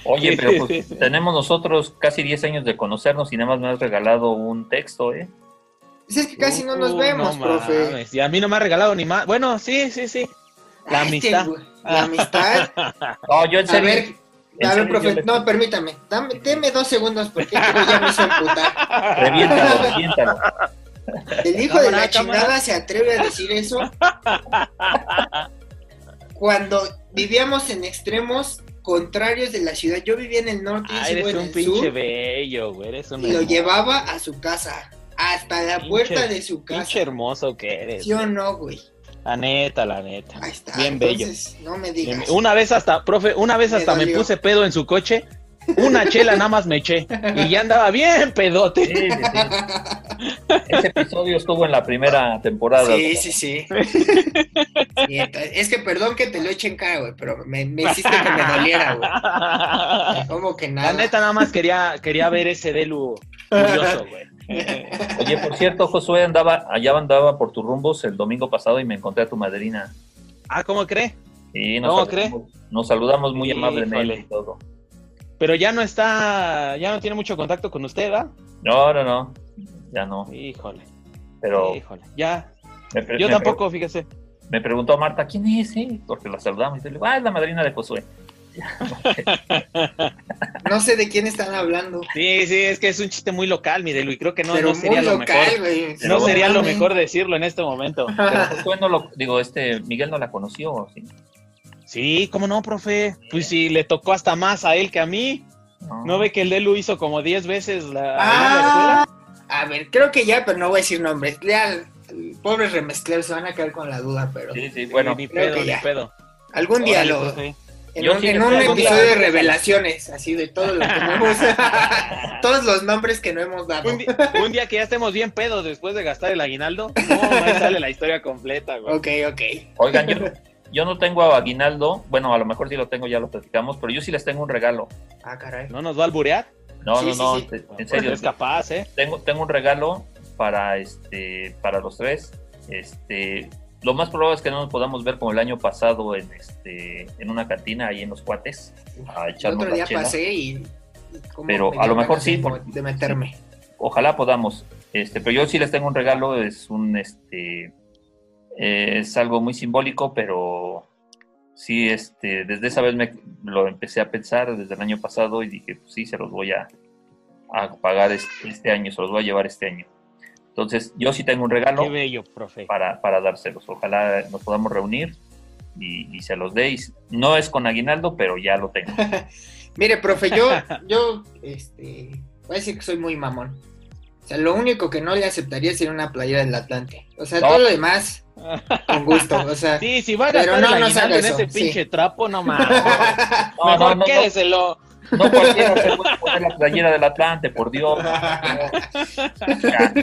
Speaker 4: Oye, pero pues tenemos nosotros casi 10 años de conocernos y nada más me has regalado un texto, ¿eh?
Speaker 3: Pues es que casi no nos
Speaker 2: Uh,
Speaker 3: vemos,
Speaker 2: no
Speaker 3: profe.
Speaker 2: mames, Y a mí no me ha regalado ni más. Bueno, sí, sí, sí. La
Speaker 3: Ay,
Speaker 2: amistad.
Speaker 3: este La amistad.
Speaker 4: No, yo en
Speaker 3: A
Speaker 4: serio.
Speaker 3: a ver,
Speaker 4: serio,
Speaker 3: profe,
Speaker 4: yo
Speaker 3: no, permítame. Dame, deme dos segundos porque ya me hizo emputar. <laughs>
Speaker 4: Reviéntalo, <laughs> reviéntalo.
Speaker 3: El hijo de
Speaker 2: Cámara,
Speaker 3: la chingada
Speaker 2: cámara.
Speaker 3: se atreve a decir eso. Cuando vivíamos en extremos contrarios de la ciudad, yo vivía en el norte y
Speaker 2: Ah,
Speaker 3: ese
Speaker 2: eres
Speaker 3: en
Speaker 2: un
Speaker 3: el
Speaker 2: pinche
Speaker 3: sur,
Speaker 2: bello, güey. Eres un
Speaker 3: y lo
Speaker 2: hermoso.
Speaker 3: llevaba a su casa, hasta la
Speaker 2: Pinche-
Speaker 3: puerta de su casa.
Speaker 2: Pinche hermoso que eres.
Speaker 3: ¿Sí o no, güey?
Speaker 2: La neta, la neta.
Speaker 3: Ahí está.
Speaker 2: Bien bello.
Speaker 3: No me
Speaker 2: Bien-
Speaker 3: digas.
Speaker 2: Una vez hasta, profe, una vez
Speaker 3: Me
Speaker 2: hasta me puse pedo en su coche. Una chela nada más me eché. Y ya andaba bien pedote.
Speaker 4: Sí, sí, sí. Ese episodio estuvo en la primera temporada.
Speaker 3: Sí, sí, sí. Es que perdón que te lo eche en cara, güey, pero me, me hiciste que me doliera, güey. <laughs> Como que nada.
Speaker 2: La neta nada más quería, quería ver ese Delu curioso, güey. <laughs>
Speaker 4: Oye, por cierto, Josué andaba, allá andaba por tus rumbos el domingo pasado y me encontré a tu madrina.
Speaker 2: Ah, ¿cómo cree?
Speaker 4: Y nos,
Speaker 2: ¿Cómo
Speaker 4: saludamos, nos saludamos muy
Speaker 2: Híjole.
Speaker 4: amablemente y todo.
Speaker 2: Pero ya no está, ya no tiene mucho contacto con usted, ¿va?
Speaker 4: No, no, no, ya no.
Speaker 2: Híjole,
Speaker 4: Pero
Speaker 2: híjole. Ya, yo tampoco, fíjese.
Speaker 4: me preguntó Marta, ¿quién es? eh? Porque la saludamos y le digo, ah, es la madrina de Josué. <laughs>
Speaker 3: No sé de quién están hablando.
Speaker 2: Sí, sí, es que es un chiste muy local, mi y creo que no,
Speaker 3: pero
Speaker 2: no sería
Speaker 3: muy
Speaker 2: lo
Speaker 3: local,
Speaker 2: mejor. No sería lo mejor decirlo en este momento. <laughs>
Speaker 4: Pero Josué no lo, digo, este, Miguel no la conoció, ¿sí?
Speaker 2: Sí, ¿cómo no, profe? Pues sí, le tocó hasta más a él que a mí. ¿No ve que el Delu hizo como 10 veces la,
Speaker 3: Ah,
Speaker 2: escuela?
Speaker 3: a ver, creo que ya, pero no voy a decir nombres. Ya, pobres remezcleros se van a quedar con la duda, pero
Speaker 4: Sí, sí, bueno,
Speaker 2: ni pedo, ni pedo.
Speaker 3: algún día
Speaker 2: Órale,
Speaker 3: lo.
Speaker 2: profe.
Speaker 3: En
Speaker 4: Yo
Speaker 3: un,
Speaker 4: sí
Speaker 3: en
Speaker 4: le
Speaker 3: un
Speaker 4: traigo
Speaker 3: episodio de revelaciones, así de todo lo que <laughs> tenemos. <laughs> <laughs> todos los nombres que no hemos dado.
Speaker 2: Un día, un día que ya estemos bien pedos después de gastar el aguinaldo, no, ahí sale la historia completa, güey.
Speaker 3: Ok, ok.
Speaker 4: Oigan, yo, yo no tengo aguinaldo, bueno, a lo mejor sí lo tengo, ya lo platicamos, pero yo sí les tengo un regalo.
Speaker 3: Ah, caray.
Speaker 2: ¿No nos va a alburear?
Speaker 4: No,
Speaker 3: Sí,
Speaker 4: no,
Speaker 3: sí,
Speaker 4: no,
Speaker 3: sí.
Speaker 4: en- en serio,
Speaker 2: Es capaz, ¿eh?
Speaker 4: tengo, tengo un regalo para este, para los tres. Este, lo más probable es que no nos podamos ver como el año pasado en este, en una cantina ahí en los cuates, a
Speaker 3: El otro
Speaker 4: la
Speaker 3: día
Speaker 4: chela.
Speaker 3: pasé y.
Speaker 4: Pero a lo mejor sí,
Speaker 3: de- meterme.
Speaker 4: Ojalá podamos. Este, pero yo sí les tengo un regalo, es un este eh, es algo muy simbólico, pero sí, este, desde esa vez me lo empecé a pensar desde el año pasado y dije, pues sí, se los voy a, a pagar este, este año, se los voy a llevar este año. Entonces, yo sí tengo un regalo
Speaker 2: Qué bello, profe.
Speaker 4: para, para dárselos. Ojalá nos podamos reunir y, y se los deis. No es con aguinaldo, pero ya lo tengo. <laughs>
Speaker 3: Mire, profe, yo, yo, este, voy a decir que soy muy mamón. O sea, lo único que no le aceptaría sería una playera del Atlante. O sea,
Speaker 4: No.
Speaker 3: todo lo demás, con gusto. O sea, <laughs>
Speaker 2: Sí, si va a
Speaker 3: Pero
Speaker 2: gastar
Speaker 3: no haga
Speaker 2: en ese
Speaker 3: sí.
Speaker 2: pinche trapo, no <laughs> mames.
Speaker 4: No,
Speaker 2: Mejor
Speaker 4: no, no, no.
Speaker 2: quédeselo.
Speaker 4: No cualquiera se puede poner la playera del Atlante, por Dios. Ya.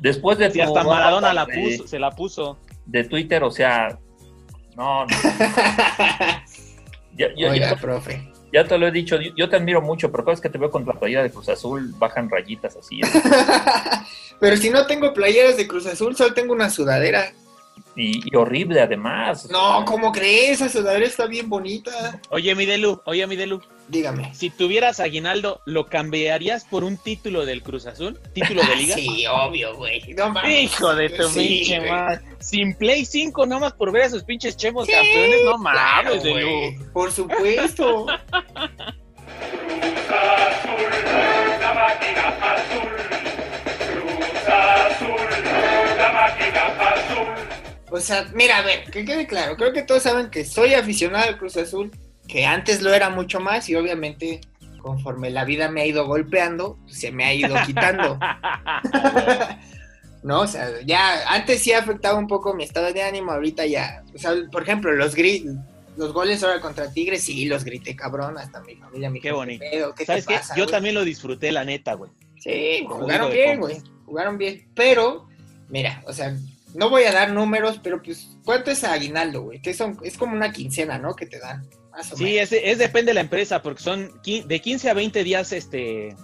Speaker 4: Después de
Speaker 2: Si hasta Maradona la
Speaker 4: de-
Speaker 2: puso, se la puso.
Speaker 4: de Twitter, o sea, no, no. <laughs>
Speaker 3: Oiga,
Speaker 4: ya-
Speaker 3: profe.
Speaker 4: ya te lo he dicho, yo, yo te admiro mucho, pero cada vez que te veo con la playera de Cruz Azul, bajan rayitas así. <laughs>
Speaker 3: Pero si no tengo playeras de Cruz Azul, solo tengo una sudadera.
Speaker 4: Y, y horrible además.
Speaker 3: No, ¿cómo crees? Esa sudadera está bien bonita.
Speaker 2: Oye, Midelu, oye, Midelu,
Speaker 3: Dígame.
Speaker 2: si tuvieras aguinaldo, ¿lo cambiarías por un título del Cruz Azul? ¿Título de liga?
Speaker 3: Sí, obvio, güey. No mames.
Speaker 2: Hijo de tu
Speaker 3: Sí,
Speaker 2: pinche madre. Sin Play 5, nada más por ver a esos pinches chemos
Speaker 3: Sí,
Speaker 2: campeones, no
Speaker 3: Claro,
Speaker 2: mames,
Speaker 3: güey.
Speaker 2: Delu.
Speaker 3: Por supuesto. <laughs> O sea, mira, a ver, que quede claro. Creo que todos saben que soy aficionado al Cruz Azul, que antes lo era mucho más y obviamente conforme la vida me ha ido golpeando, se me ha ido quitando. <laughs> no, o sea, ya antes sí afectaba un poco mi estado de ánimo, ahorita ya. O sea, por ejemplo, los gri- los goles ahora contra Tigres, sí, los grité cabrón, hasta mi familia me
Speaker 2: Qué bonito.
Speaker 3: "¿Qué pedo? ¿Qué
Speaker 2: ¿Sabes
Speaker 3: te
Speaker 2: qué?
Speaker 3: pasa,
Speaker 2: Yo
Speaker 3: güey?"
Speaker 2: también lo disfruté, la neta, güey.
Speaker 3: Sí,
Speaker 2: Como
Speaker 3: jugaron bien, güey. Jugaron bien. Pero, mira, o sea, no voy a dar números, pero pues, ¿cuánto es aguinaldo, güey? Que son, es como una quincena, ¿no? Que te dan. Más o
Speaker 2: Sí,
Speaker 3: menos.
Speaker 2: es, es depende de la empresa, porque son de 15 a 20 días este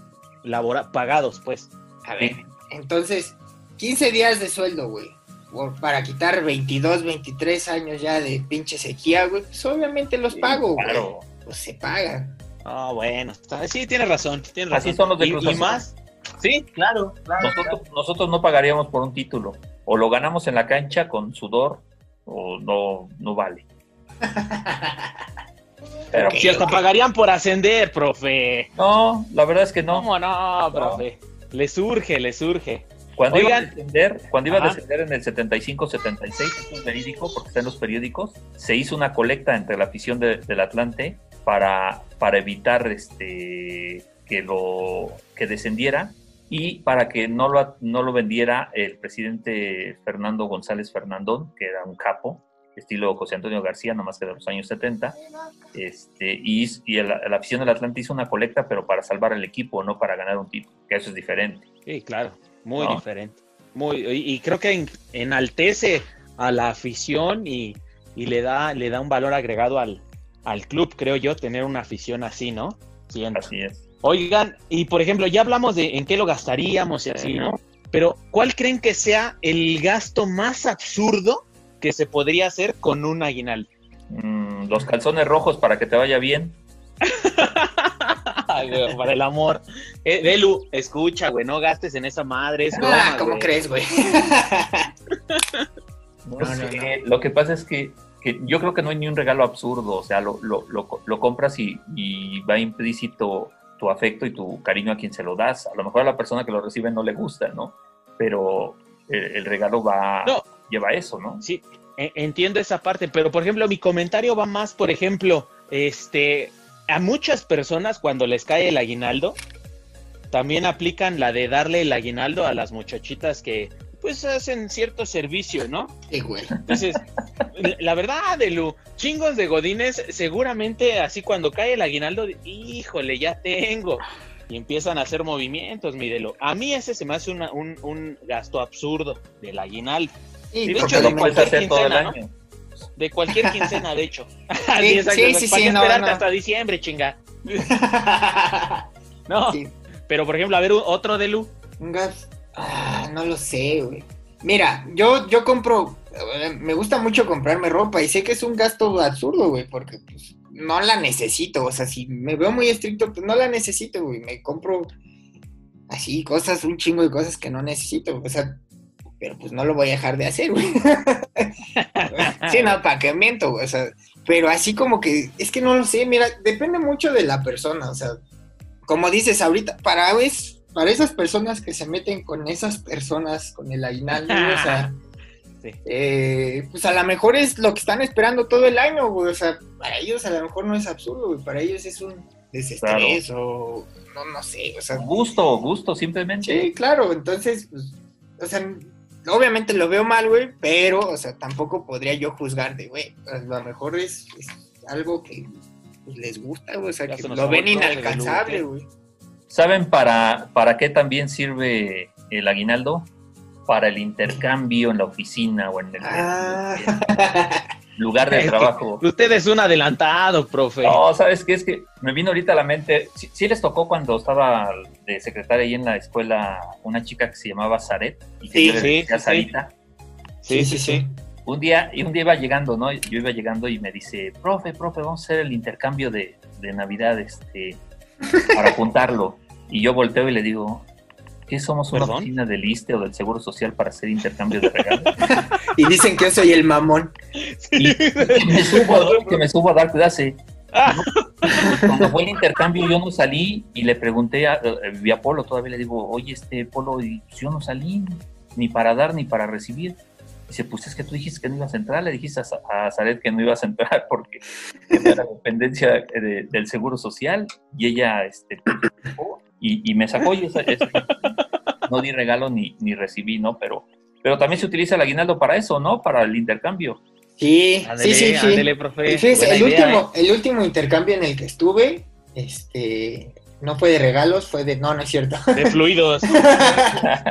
Speaker 2: labora pagados, pues.
Speaker 3: A ver, entonces, 15 días de sueldo, güey. por- Para quitar 22, 23 años ya de pinche sequía, güey. Pues obviamente los pago, güey.
Speaker 4: Claro.
Speaker 3: Pues se pagan.
Speaker 2: Ah, bueno, sí, tienes razón, tienes
Speaker 4: Así
Speaker 2: razón.
Speaker 4: son los de
Speaker 2: Y-
Speaker 4: Cruz
Speaker 2: y,
Speaker 4: Azul.
Speaker 2: más. Sí, claro, claro.
Speaker 4: Nosotros, nosotros no pagaríamos por un título. O lo ganamos en la cancha con sudor, o no, no vale. <laughs> Pero.
Speaker 2: Si hasta pagarían por ascender, profe.
Speaker 4: no, la verdad es que no.
Speaker 2: ¿Cómo no, profe? Le surge, le surge.
Speaker 4: Cuando iba a descender, cuando iba a descender en el 75-76, esto es verídico porque está en los periódicos, se hizo una colecta entre la afición de- del Atlante para, para evitar este que lo que descendiera y para que no lo, no lo vendiera el presidente Fernando González Fernandón, que era un capo, estilo José Antonio García, nomás que de los años 70, este, y, y el- la afición del Atlante hizo una colecta, pero para salvar el equipo, no para ganar un título, que eso es diferente.
Speaker 2: Sí, claro, muy
Speaker 4: ¿No?
Speaker 2: diferente. Muy, y, creo que en- enaltece a la afición y, y le da, le da un valor agregado al, al club, creo yo, tener una afición así, ¿no? Siento.
Speaker 4: Así es.
Speaker 2: Oigan, y por ejemplo, ya hablamos de en qué lo gastaríamos y así, ¿no? Pero, ¿cuál creen que sea el gasto más absurdo que se podría hacer con un aguinaldo?
Speaker 4: Mm, los calzones rojos para que te vaya bien. <laughs>
Speaker 2: Ay, güey, Para el amor. Eh, Delu, escucha, güey, no gastes en esa madre. Es
Speaker 3: Ah, ¿cómo
Speaker 2: güey.
Speaker 3: crees, güey? <laughs>
Speaker 4: No,
Speaker 3: No,
Speaker 4: Lo que pasa es que, que yo creo que no hay ni un regalo absurdo. O sea, lo, lo, lo- lo compras y, y va implícito tu afecto y tu cariño a quien se lo das. A lo mejor a la persona que lo recibe no le gusta, ¿no? Pero el, el regalo va
Speaker 2: No.
Speaker 4: lleva eso, ¿no?
Speaker 2: Sí, e- entiendo esa parte, pero por ejemplo, mi comentario va más, por ejemplo, este, a muchas personas cuando les cae el aguinaldo, también aplican la de darle el aguinaldo a las muchachitas que pues hacen cierto servicio, ¿no?
Speaker 3: Sí, güey.
Speaker 2: Entonces, la- verdad, Elu, chingos de godines, seguramente así cuando cae el aguinaldo, híjole, ya tengo. Y empiezan a hacer movimientos, mírelo. A mí ese se me hace una- un, un gasto absurdo del aguinaldo.
Speaker 3: Sí,
Speaker 2: de hecho, de cualquier
Speaker 4: hacer todo el
Speaker 2: quincena. De cualquier quincena, de hecho. <laughs> <laughs>
Speaker 3: Sí, sí,
Speaker 2: ¿para
Speaker 3: sí, sí, no,
Speaker 2: esperarte
Speaker 3: no.
Speaker 2: hasta diciembre, chinga? <laughs> No, pero por ejemplo, a ver, otro de Lu.
Speaker 3: Un gas. Ah, no lo sé, güey. Mira, yo, yo compro. eh, Me gusta mucho comprarme ropa y sé que es un gasto absurdo, güey, porque pues, no la necesito. O sea, si me veo muy estricto, pues no la necesito, güey. Me compro así cosas, un chingo de cosas que no necesito. O sea, pero pues no lo voy a dejar de hacer, güey. <laughs> sí, no, para qué miento, güey. O sea, pero así como que, es que no lo sé, mira, depende mucho de la persona, o sea, como dices ahorita, para, es, para esas personas que se meten con esas personas, con el aguinaldo, o sea, <laughs>
Speaker 2: Sí.
Speaker 3: eh, pues a lo mejor es lo que están esperando todo el año, güey, o sea, para ellos a lo mejor no es absurdo, güey, para ellos es un desestrés o no, no sé, o sea,
Speaker 4: Gusto, gusto, simplemente.
Speaker 3: Sí, claro, entonces, pues, o sea, obviamente lo veo mal, güey, pero, o sea, tampoco podría yo juzgar de, güey, a lo mejor es, es algo que pues, les gusta, güey, o sea,
Speaker 2: Ya
Speaker 3: que
Speaker 2: se
Speaker 3: lo ven inalcanzable, güey.
Speaker 4: ¿Saben para, para qué también sirve el aguinaldo? Para el intercambio en la oficina o en el,
Speaker 3: Ah.
Speaker 4: lugar de <laughs> trabajo.
Speaker 2: Usted es un adelantado, profe.
Speaker 4: No, ¿sabes qué? Es que me vino ahorita a la mente, sí, sí les tocó cuando estaba de secretaria ahí en la escuela una chica que se llamaba Zaret y que
Speaker 3: Sí,
Speaker 4: yo
Speaker 2: sí, sí,
Speaker 4: Sarita.
Speaker 2: sí, sí, sí.
Speaker 4: Un día, y un día iba llegando, ¿no? Yo iba llegando y me dice, profe, profe, vamos a hacer el intercambio de, de Navidad, este, para apuntarlo. Y yo volteo y le digo, ¿qué somos una
Speaker 2: ¿Perdón?
Speaker 4: oficina del ISTE o del Seguro Social para hacer intercambio de regalos? <laughs>
Speaker 3: Y dicen que yo soy el mamón.
Speaker 4: Y que me subo a dar, que me subo a dar clase. Cuando fue el intercambio yo no salí y le pregunté a, eh, vi a Polo, todavía le digo, oye, este Polo, y yo no salí ni para dar ni para recibir. Dice, pues es que tú dijiste que no ibas a entrar, le dijiste a, a Zaret que no ibas a entrar <laughs> porque era la dependencia de- del Seguro Social y ella este, y, y me sacó y esa- esa- <laughs> no di regalo ni, ni recibí, ¿no? Pero, pero también se utiliza el aguinaldo para eso, ¿no? Para el intercambio.
Speaker 3: Sí,
Speaker 2: Ándele,
Speaker 3: sí, sí, sí.
Speaker 2: ándele, profe.
Speaker 3: Fíjese, el,
Speaker 2: idea,
Speaker 3: último,
Speaker 2: ¿eh?
Speaker 3: el último intercambio en el que estuve, este, No fue de regalos, fue de. No, no es cierto.
Speaker 2: De fluidos. <laughs>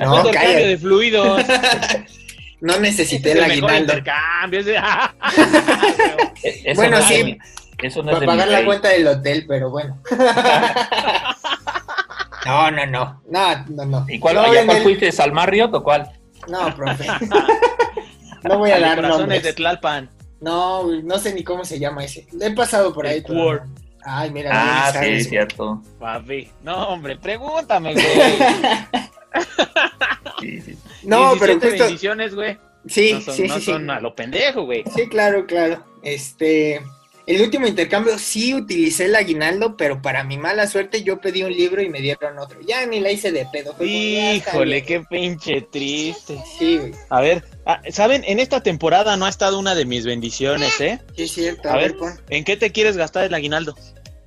Speaker 3: No,
Speaker 2: intercambio
Speaker 3: cállate.
Speaker 2: de fluidos.
Speaker 3: No necesité
Speaker 2: Es
Speaker 3: el aguinaldo.
Speaker 2: intercambio. es
Speaker 4: Eso <laughs>
Speaker 3: Bueno,
Speaker 4: no es
Speaker 3: sí.
Speaker 4: Eso no es
Speaker 3: Para
Speaker 4: de
Speaker 3: pagar la cuenta del hotel, pero bueno. <laughs> No, no, no. No, no, no.
Speaker 4: ¿Y cuál,
Speaker 3: no, en
Speaker 4: cuál
Speaker 3: el-
Speaker 4: fuiste? ¿Al Marriott o cuál?
Speaker 3: No, profe. <laughs> No voy a
Speaker 2: Los
Speaker 3: dar nombres.
Speaker 2: de Tlalpan.
Speaker 3: No, no sé ni cómo se llama ese. Le he pasado por ahí. Pero. Ay, mira.
Speaker 4: Ah, sí,
Speaker 3: güey.
Speaker 4: cierto.
Speaker 2: Papi. No, hombre, pregúntame, güey.
Speaker 4: Sí, sí.
Speaker 3: No, pero
Speaker 2: 17
Speaker 3: justo.
Speaker 2: bendiciones, güey.
Speaker 3: Sí,
Speaker 2: no son,
Speaker 3: sí,
Speaker 2: no
Speaker 3: sí, sí.
Speaker 2: son a lo pendejo, güey.
Speaker 3: Sí, claro, claro. Este, el último intercambio sí utilicé el aguinaldo, pero para mi mala suerte yo pedí un libro y me dieron otro. Ya ni la hice de pedo. fue
Speaker 2: Híjole, qué pinche triste.
Speaker 3: Sí, güey.
Speaker 2: A ver, ah, ¿saben? En esta temporada no ha estado una de mis bendiciones, ¿eh?
Speaker 3: Sí, es cierto.
Speaker 2: A
Speaker 3: A,
Speaker 2: ver.
Speaker 3: ver.
Speaker 2: ¿En qué te quieres gastar el aguinaldo?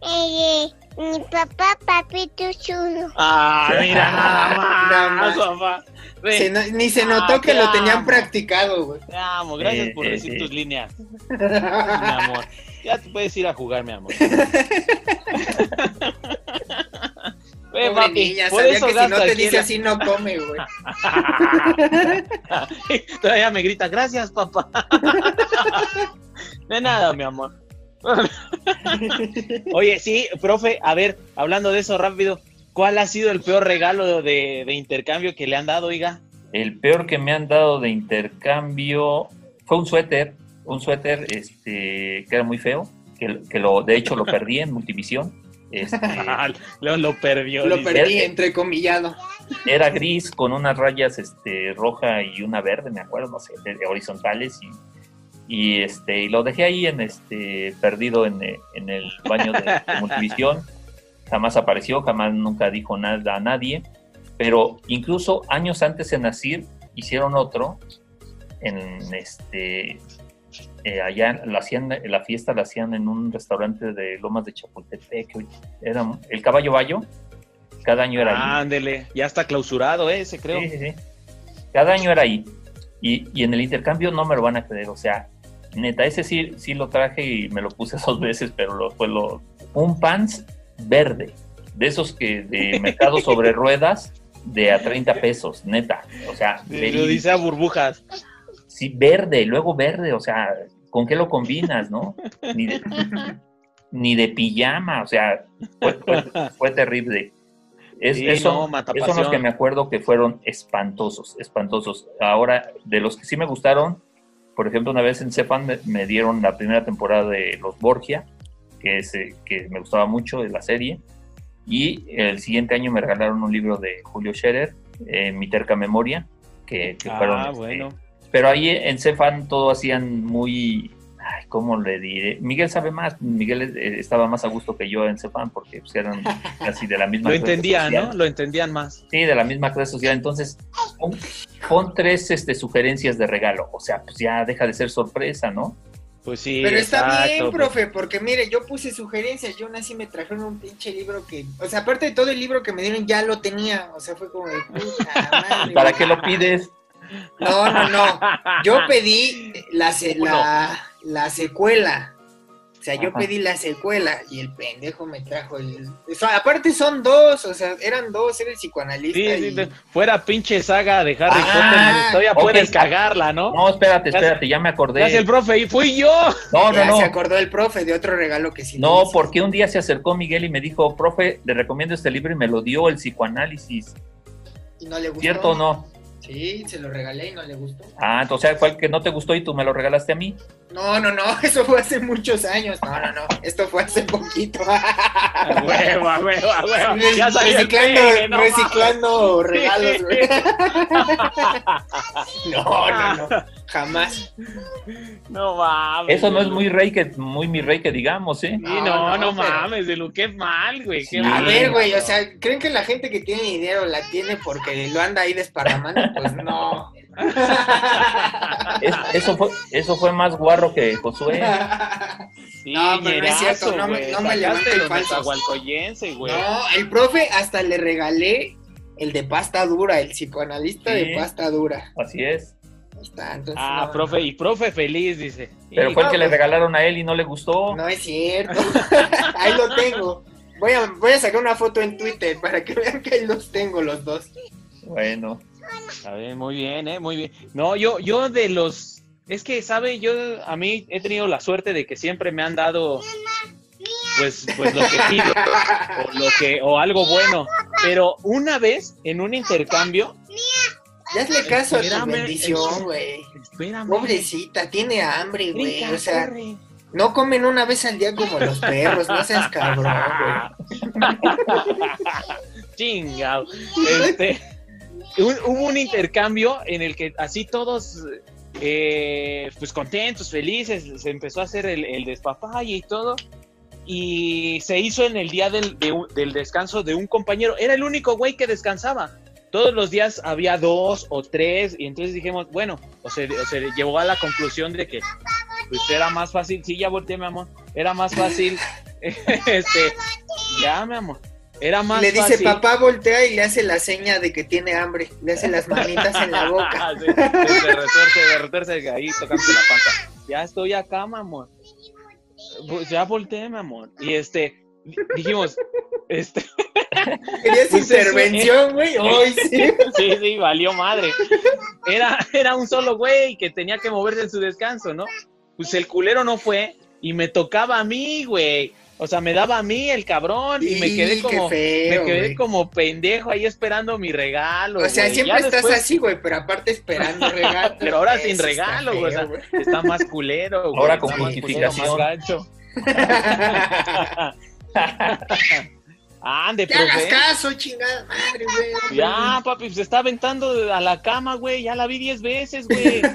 Speaker 7: Eh, mi papá, papito chulo.
Speaker 2: Ah, mira, <laughs> nada más,
Speaker 3: Nada más.
Speaker 2: papá. Ven,
Speaker 3: Se no- ni se notó
Speaker 2: Ah,
Speaker 3: que
Speaker 2: te
Speaker 3: lo tenían
Speaker 2: amo.
Speaker 3: practicado, güey.
Speaker 2: Te amo, gracias por decir tus líneas, <laughs> mi amor. Ya te puedes ir a jugar, mi amor. <laughs> Ven,
Speaker 3: Pobre
Speaker 2: papi,
Speaker 3: niña,
Speaker 2: por
Speaker 3: sabía
Speaker 2: eso
Speaker 3: que si no te
Speaker 2: aquí
Speaker 3: dice
Speaker 2: la-
Speaker 3: así no come, güey. <laughs>
Speaker 2: Todavía me grita, gracias, papá. De nada, mi amor. Oye, sí, profe, a ver, hablando de eso rápido, ¿cuál ha sido el peor regalo de, de intercambio que le han dado, oiga?
Speaker 4: El peor que me han dado de intercambio fue un suéter, un suéter este, que era muy feo, que, que lo, de hecho lo perdí en Multivisión. Este, <laughs>
Speaker 2: lo, lo perdió.
Speaker 3: Lo
Speaker 2: dice.
Speaker 3: perdí entrecomillado.
Speaker 4: era gris con unas rayas este, roja y una verde, me acuerdo, no sé, de- de horizontales y, y, este, y lo dejé ahí en este, perdido en, en el baño de, de Multivisión. Jamás apareció, jamás nunca dijo nada a nadie. Pero incluso años antes de nacer hicieron otro en este eh, allá lo hacían la fiesta la hacían en un restaurante de Lomas de Chapultepec era el caballo bayo cada año era ahí
Speaker 2: Ándele, ya está clausurado ese, creo.
Speaker 4: Sí, sí, sí. Cada año era ahí. Y, y en el intercambio no me lo van a creer. O sea, neta, ese sí, sí lo traje y me lo puse <laughs> dos veces, pero lo, fue lo. Un pants verde. De esos que de <laughs> mercado sobre ruedas de a 30 pesos, neta. O sea,
Speaker 2: Lo dice a burbujas.
Speaker 4: Sí, verde, luego verde. O sea, ¿con qué lo combinas, no? Ni de, <laughs> ni de pijama. O sea, fue, fue- fue terrible. Es,
Speaker 2: Sí,
Speaker 4: eso,
Speaker 2: no, mata
Speaker 4: esos son los que me acuerdo que fueron espantosos, espantosos. Ahora, de los que sí me gustaron, por ejemplo, una vez en Cepan me, me dieron la primera temporada de Los Borgia, que, es, eh, que me gustaba mucho de la serie, y el siguiente año me regalaron un libro de Julio Scherer, eh, Mi terca memoria, que, que fueron...
Speaker 2: Ah,
Speaker 4: este,
Speaker 2: bueno.
Speaker 4: Pero ahí en Cefan todo hacían muy... Ay, ¿Cómo le diré? Miguel sabe más. Miguel eh, estaba más a gusto que yo en Cefan porque pues, eran <laughs> casi de la misma
Speaker 2: Lo
Speaker 4: clase
Speaker 2: entendían,
Speaker 4: social.
Speaker 2: ¿no? Lo entendían más.
Speaker 4: Sí, de la misma clase social. Entonces, pon, pon tres este, sugerencias de regalo. O sea, pues ya deja de ser sorpresa, ¿no?
Speaker 2: Pues sí.
Speaker 3: Pero está
Speaker 2: exacto,
Speaker 3: bien,
Speaker 2: pues.
Speaker 3: profe, porque mire, yo puse sugerencias, yo aún así me trajeron un pinche libro que, o sea, aparte de todo el libro que me dieron, ya lo tenía, o sea, fue como de puta madre.
Speaker 4: ¿Y para qué lo pides?
Speaker 3: No, no, no. Yo pedí la, se- la, la secuela. O sea, yo
Speaker 4: Ajá.
Speaker 3: pedí la secuela y el pendejo me trajo el. o sea, aparte son dos, o sea, eran dos, era el psicoanalista.
Speaker 2: Sí,
Speaker 3: y-
Speaker 2: fuera pinche saga de Harry
Speaker 3: Ah,
Speaker 2: Potter, todavía puedes cagarla, ¿no?
Speaker 4: No, espérate, espérate, ya me acordé.
Speaker 2: Gracias el profe, y fui yo.
Speaker 4: No, no,
Speaker 3: ya
Speaker 4: no.
Speaker 3: se acordó el profe de otro regalo que sí.
Speaker 4: No, porque un día se acercó Miguel y me dijo, profe, le recomiendo este libro y me lo dio el psicoanálisis.
Speaker 3: Y no le gustó.
Speaker 4: ¿Cierto o no?
Speaker 3: Sí, se lo regalé y no le gustó.
Speaker 4: Ah, entonces fue el que no te gustó y tú me lo regalaste a mí.
Speaker 3: No, no, no, <laughs> eso fue hace muchos años. No, no, no, esto fue hace poquito. <laughs>
Speaker 2: A huevo, a huevo, a huevo. Ya
Speaker 3: reciclando,
Speaker 2: pegue, no
Speaker 3: reciclando regalos, güey. <laughs> No, no, no, jamás.
Speaker 2: No mames.
Speaker 4: Eso no es muy rey que, muy mi rey que digamos, ¿eh?
Speaker 2: Sí, no,
Speaker 3: No,
Speaker 2: mames, de lo que es mal, güey. qué.
Speaker 3: A
Speaker 2: mal.
Speaker 3: ver, güey, o sea, ¿creen que la gente que tiene dinero la tiene porque lo anda ahí desparramando? Pues no.
Speaker 4: Es- eso, fue, eso fue más guarro que Josué.
Speaker 2: Sí,
Speaker 3: No, pero no es cierto, no me- no me
Speaker 2: nezahualcoyense, güey.
Speaker 3: No, el profe hasta le regalé el de pasta dura, el psicoanalista
Speaker 4: Sí.
Speaker 3: de pasta dura.
Speaker 4: Así es.
Speaker 3: Ahí está, entonces.
Speaker 2: Ah,
Speaker 3: no,
Speaker 2: profe, y profe feliz, dice.
Speaker 4: Pero
Speaker 2: Y-
Speaker 4: fue el que le
Speaker 3: pues-
Speaker 4: regalaron a él y no le gustó.
Speaker 3: No es cierto. <laughs> ahí lo tengo. Voy a, voy a sacar una foto en Twitter para que vean que ahí los tengo los dos.
Speaker 4: Bueno,
Speaker 2: A ver, muy bien, eh, muy bien. No, yo, yo de los, es que, sabe, yo a mí he tenido la suerte de que siempre me han dado, pues, pues lo que pido, o lo que, o algo bueno. Pero una vez en un intercambio,
Speaker 3: Ya hazle caso a tu
Speaker 2: Espérame,
Speaker 3: bendición, güey. Pobrecita, tiene hambre, güey. O sea,
Speaker 2: corre.
Speaker 3: no comen una vez al día como los perros, no seas cabrón, güey. <laughs>
Speaker 2: Este, hubo un intercambio en el que así todos, eh, pues contentos, felices, se empezó a hacer el, el despapalle y todo. Y se hizo en el día del, de del descanso de un compañero. Era el único güey que descansaba. Todos los días había dos o tres. Y entonces dijimos, bueno, o se, o se llegó a la conclusión de que pues era más fácil. Sí, ya volteé, mi amor. Era más fácil. <laughs> este, ya, mi amor. Era más
Speaker 3: Le dice
Speaker 2: fácil.
Speaker 3: papá voltea y le hace la seña de que tiene hambre. Le hace las manitas en la boca. <laughs>
Speaker 2: Sí, de retorce, de retorce ahí tocándose la panza. Ya estoy acá, mi amor. Pues ya volteé, mi amor. Y este, dijimos, este, <laughs>
Speaker 3: Querías <laughs> intervención, güey. Hoy sí. <laughs>
Speaker 2: sí, sí, valió madre. Era, era un solo güey que tenía que moverse en su descanso, ¿no? Pues el culero no fue y me tocaba a mí, güey. O sea, me daba a mí el cabrón y me quedé como,
Speaker 3: feo,
Speaker 2: me quedé como pendejo ahí esperando mi regalo.
Speaker 3: O sea, siempre
Speaker 2: Ya
Speaker 3: estás
Speaker 2: después-
Speaker 3: así, güey, pero aparte esperando regalo.
Speaker 2: Pero ahora sin regalo, güey, o sea, Está más culero, güey.
Speaker 4: Ahora con justificación. <laughs>
Speaker 2: Ande,
Speaker 3: hagas
Speaker 2: profe.
Speaker 3: caso, chingada madre, güey.
Speaker 2: Ya, papi, se está aventando a la cama, güey. Ya la vi diez veces, güey. <laughs>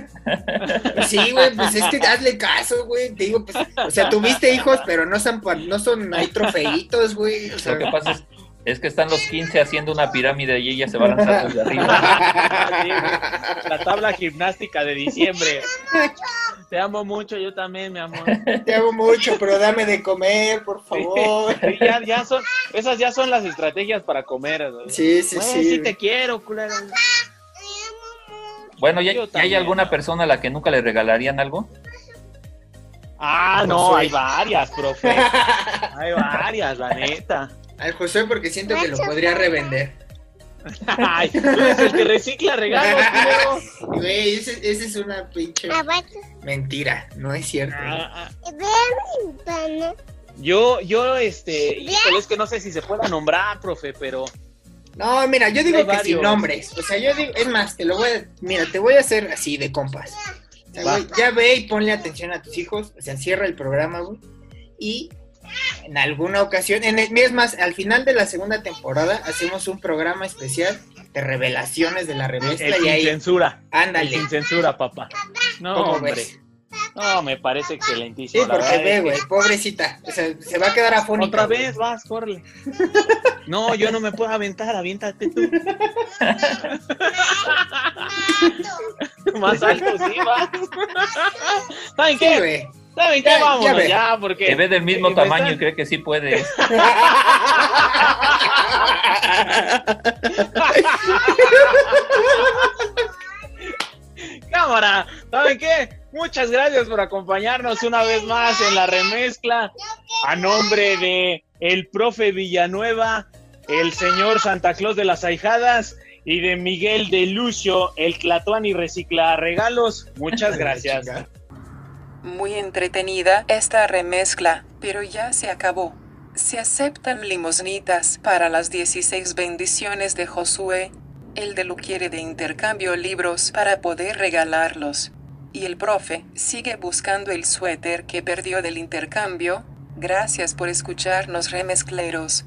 Speaker 3: Sí, güey, pues es que hazle caso, güey. Te digo, pues, o sea, tuviste hijos, pero no son, no son, hay trofeitos, güey. O sea,
Speaker 4: lo que pasa es, es que están los 15 haciendo una pirámide y ella se va a lanzar desde arriba. <laughs>
Speaker 2: Sí, la tabla gimnástica de diciembre. Te amo mucho, yo también, mi amor.
Speaker 3: te amo mucho, pero dame de comer, por favor.
Speaker 2: Sí, ya, ya son, esas ya son las estrategias para comer. güey.
Speaker 3: Sí, sí,
Speaker 2: Güey,
Speaker 3: sí.
Speaker 2: sí te quiero, culero.
Speaker 4: Bueno, ¿ya,
Speaker 2: Yo
Speaker 4: ya hay alguna persona a la que nunca le regalarían algo?
Speaker 2: Ah, no, hay varias, profe. <laughs> Hay varias, la neta.
Speaker 3: Al José, porque siento que lo podría revender.
Speaker 2: Ay, tú eres el que recicla regalos. <laughs>
Speaker 3: Güey, ese, ese es una pinche
Speaker 7: Abajo.
Speaker 3: mentira, no es cierto.
Speaker 2: Ah, ah. Yo, yo, este, híjole, es que no sé si se pueda nombrar, profe, pero
Speaker 3: No, mira, yo digo
Speaker 2: Hay
Speaker 3: que sin nombres. O sea, yo digo, es más, te lo voy a, mira, te voy a hacer así de compas. O sea,
Speaker 2: Va.
Speaker 3: güey, ya ve y ponle atención a tus hijos, o sea, cierra el programa, güey. Y en alguna ocasión, en el, es más, al final de la segunda temporada hacemos un programa especial de revelaciones de la
Speaker 2: el
Speaker 3: revista y
Speaker 2: sin
Speaker 3: ahí,
Speaker 2: censura. El
Speaker 3: ándale.
Speaker 2: sin censura, papá. No,
Speaker 3: ¿Cómo
Speaker 2: hombre.
Speaker 3: ves?
Speaker 2: No, me parece
Speaker 3: Sí,
Speaker 2: excelentísimo. la
Speaker 3: porque ve,
Speaker 2: que-
Speaker 3: güey, pobrecita. O sea, se va a quedar afónica.
Speaker 2: Otra vez, vas, córrele. No, yo no me puedo aventar, aviéntate tú. <laughs> Más alto, sí, vas. ¿Saben
Speaker 3: Sí,
Speaker 2: qué?
Speaker 3: güey.
Speaker 2: ¿Saben qué?
Speaker 3: Ya, ya
Speaker 2: Vámonos
Speaker 3: ve.
Speaker 2: ya, porque.
Speaker 4: Te ve del mismo
Speaker 2: me
Speaker 4: tamaño y cree que sí puede. <laughs>
Speaker 2: Cámara, ¿saben qué? Muchas gracias por acompañarnos una vez más en la remezcla. A nombre de el profe Villanueva, el señor Santa Claus de las Ahijadas y de Miguel de Lucio, el Tlatuán y Recicla Regalos. Muchas gracias.
Speaker 8: Muy entretenida esta remezcla, pero ya se acabó. Se aceptan limosnitas para las 16 bendiciones de Josué. El de lo quiere de intercambio libros para poder regalarlos. Y el profe sigue buscando el suéter que perdió del intercambio. Gracias por escucharnos remezcleros.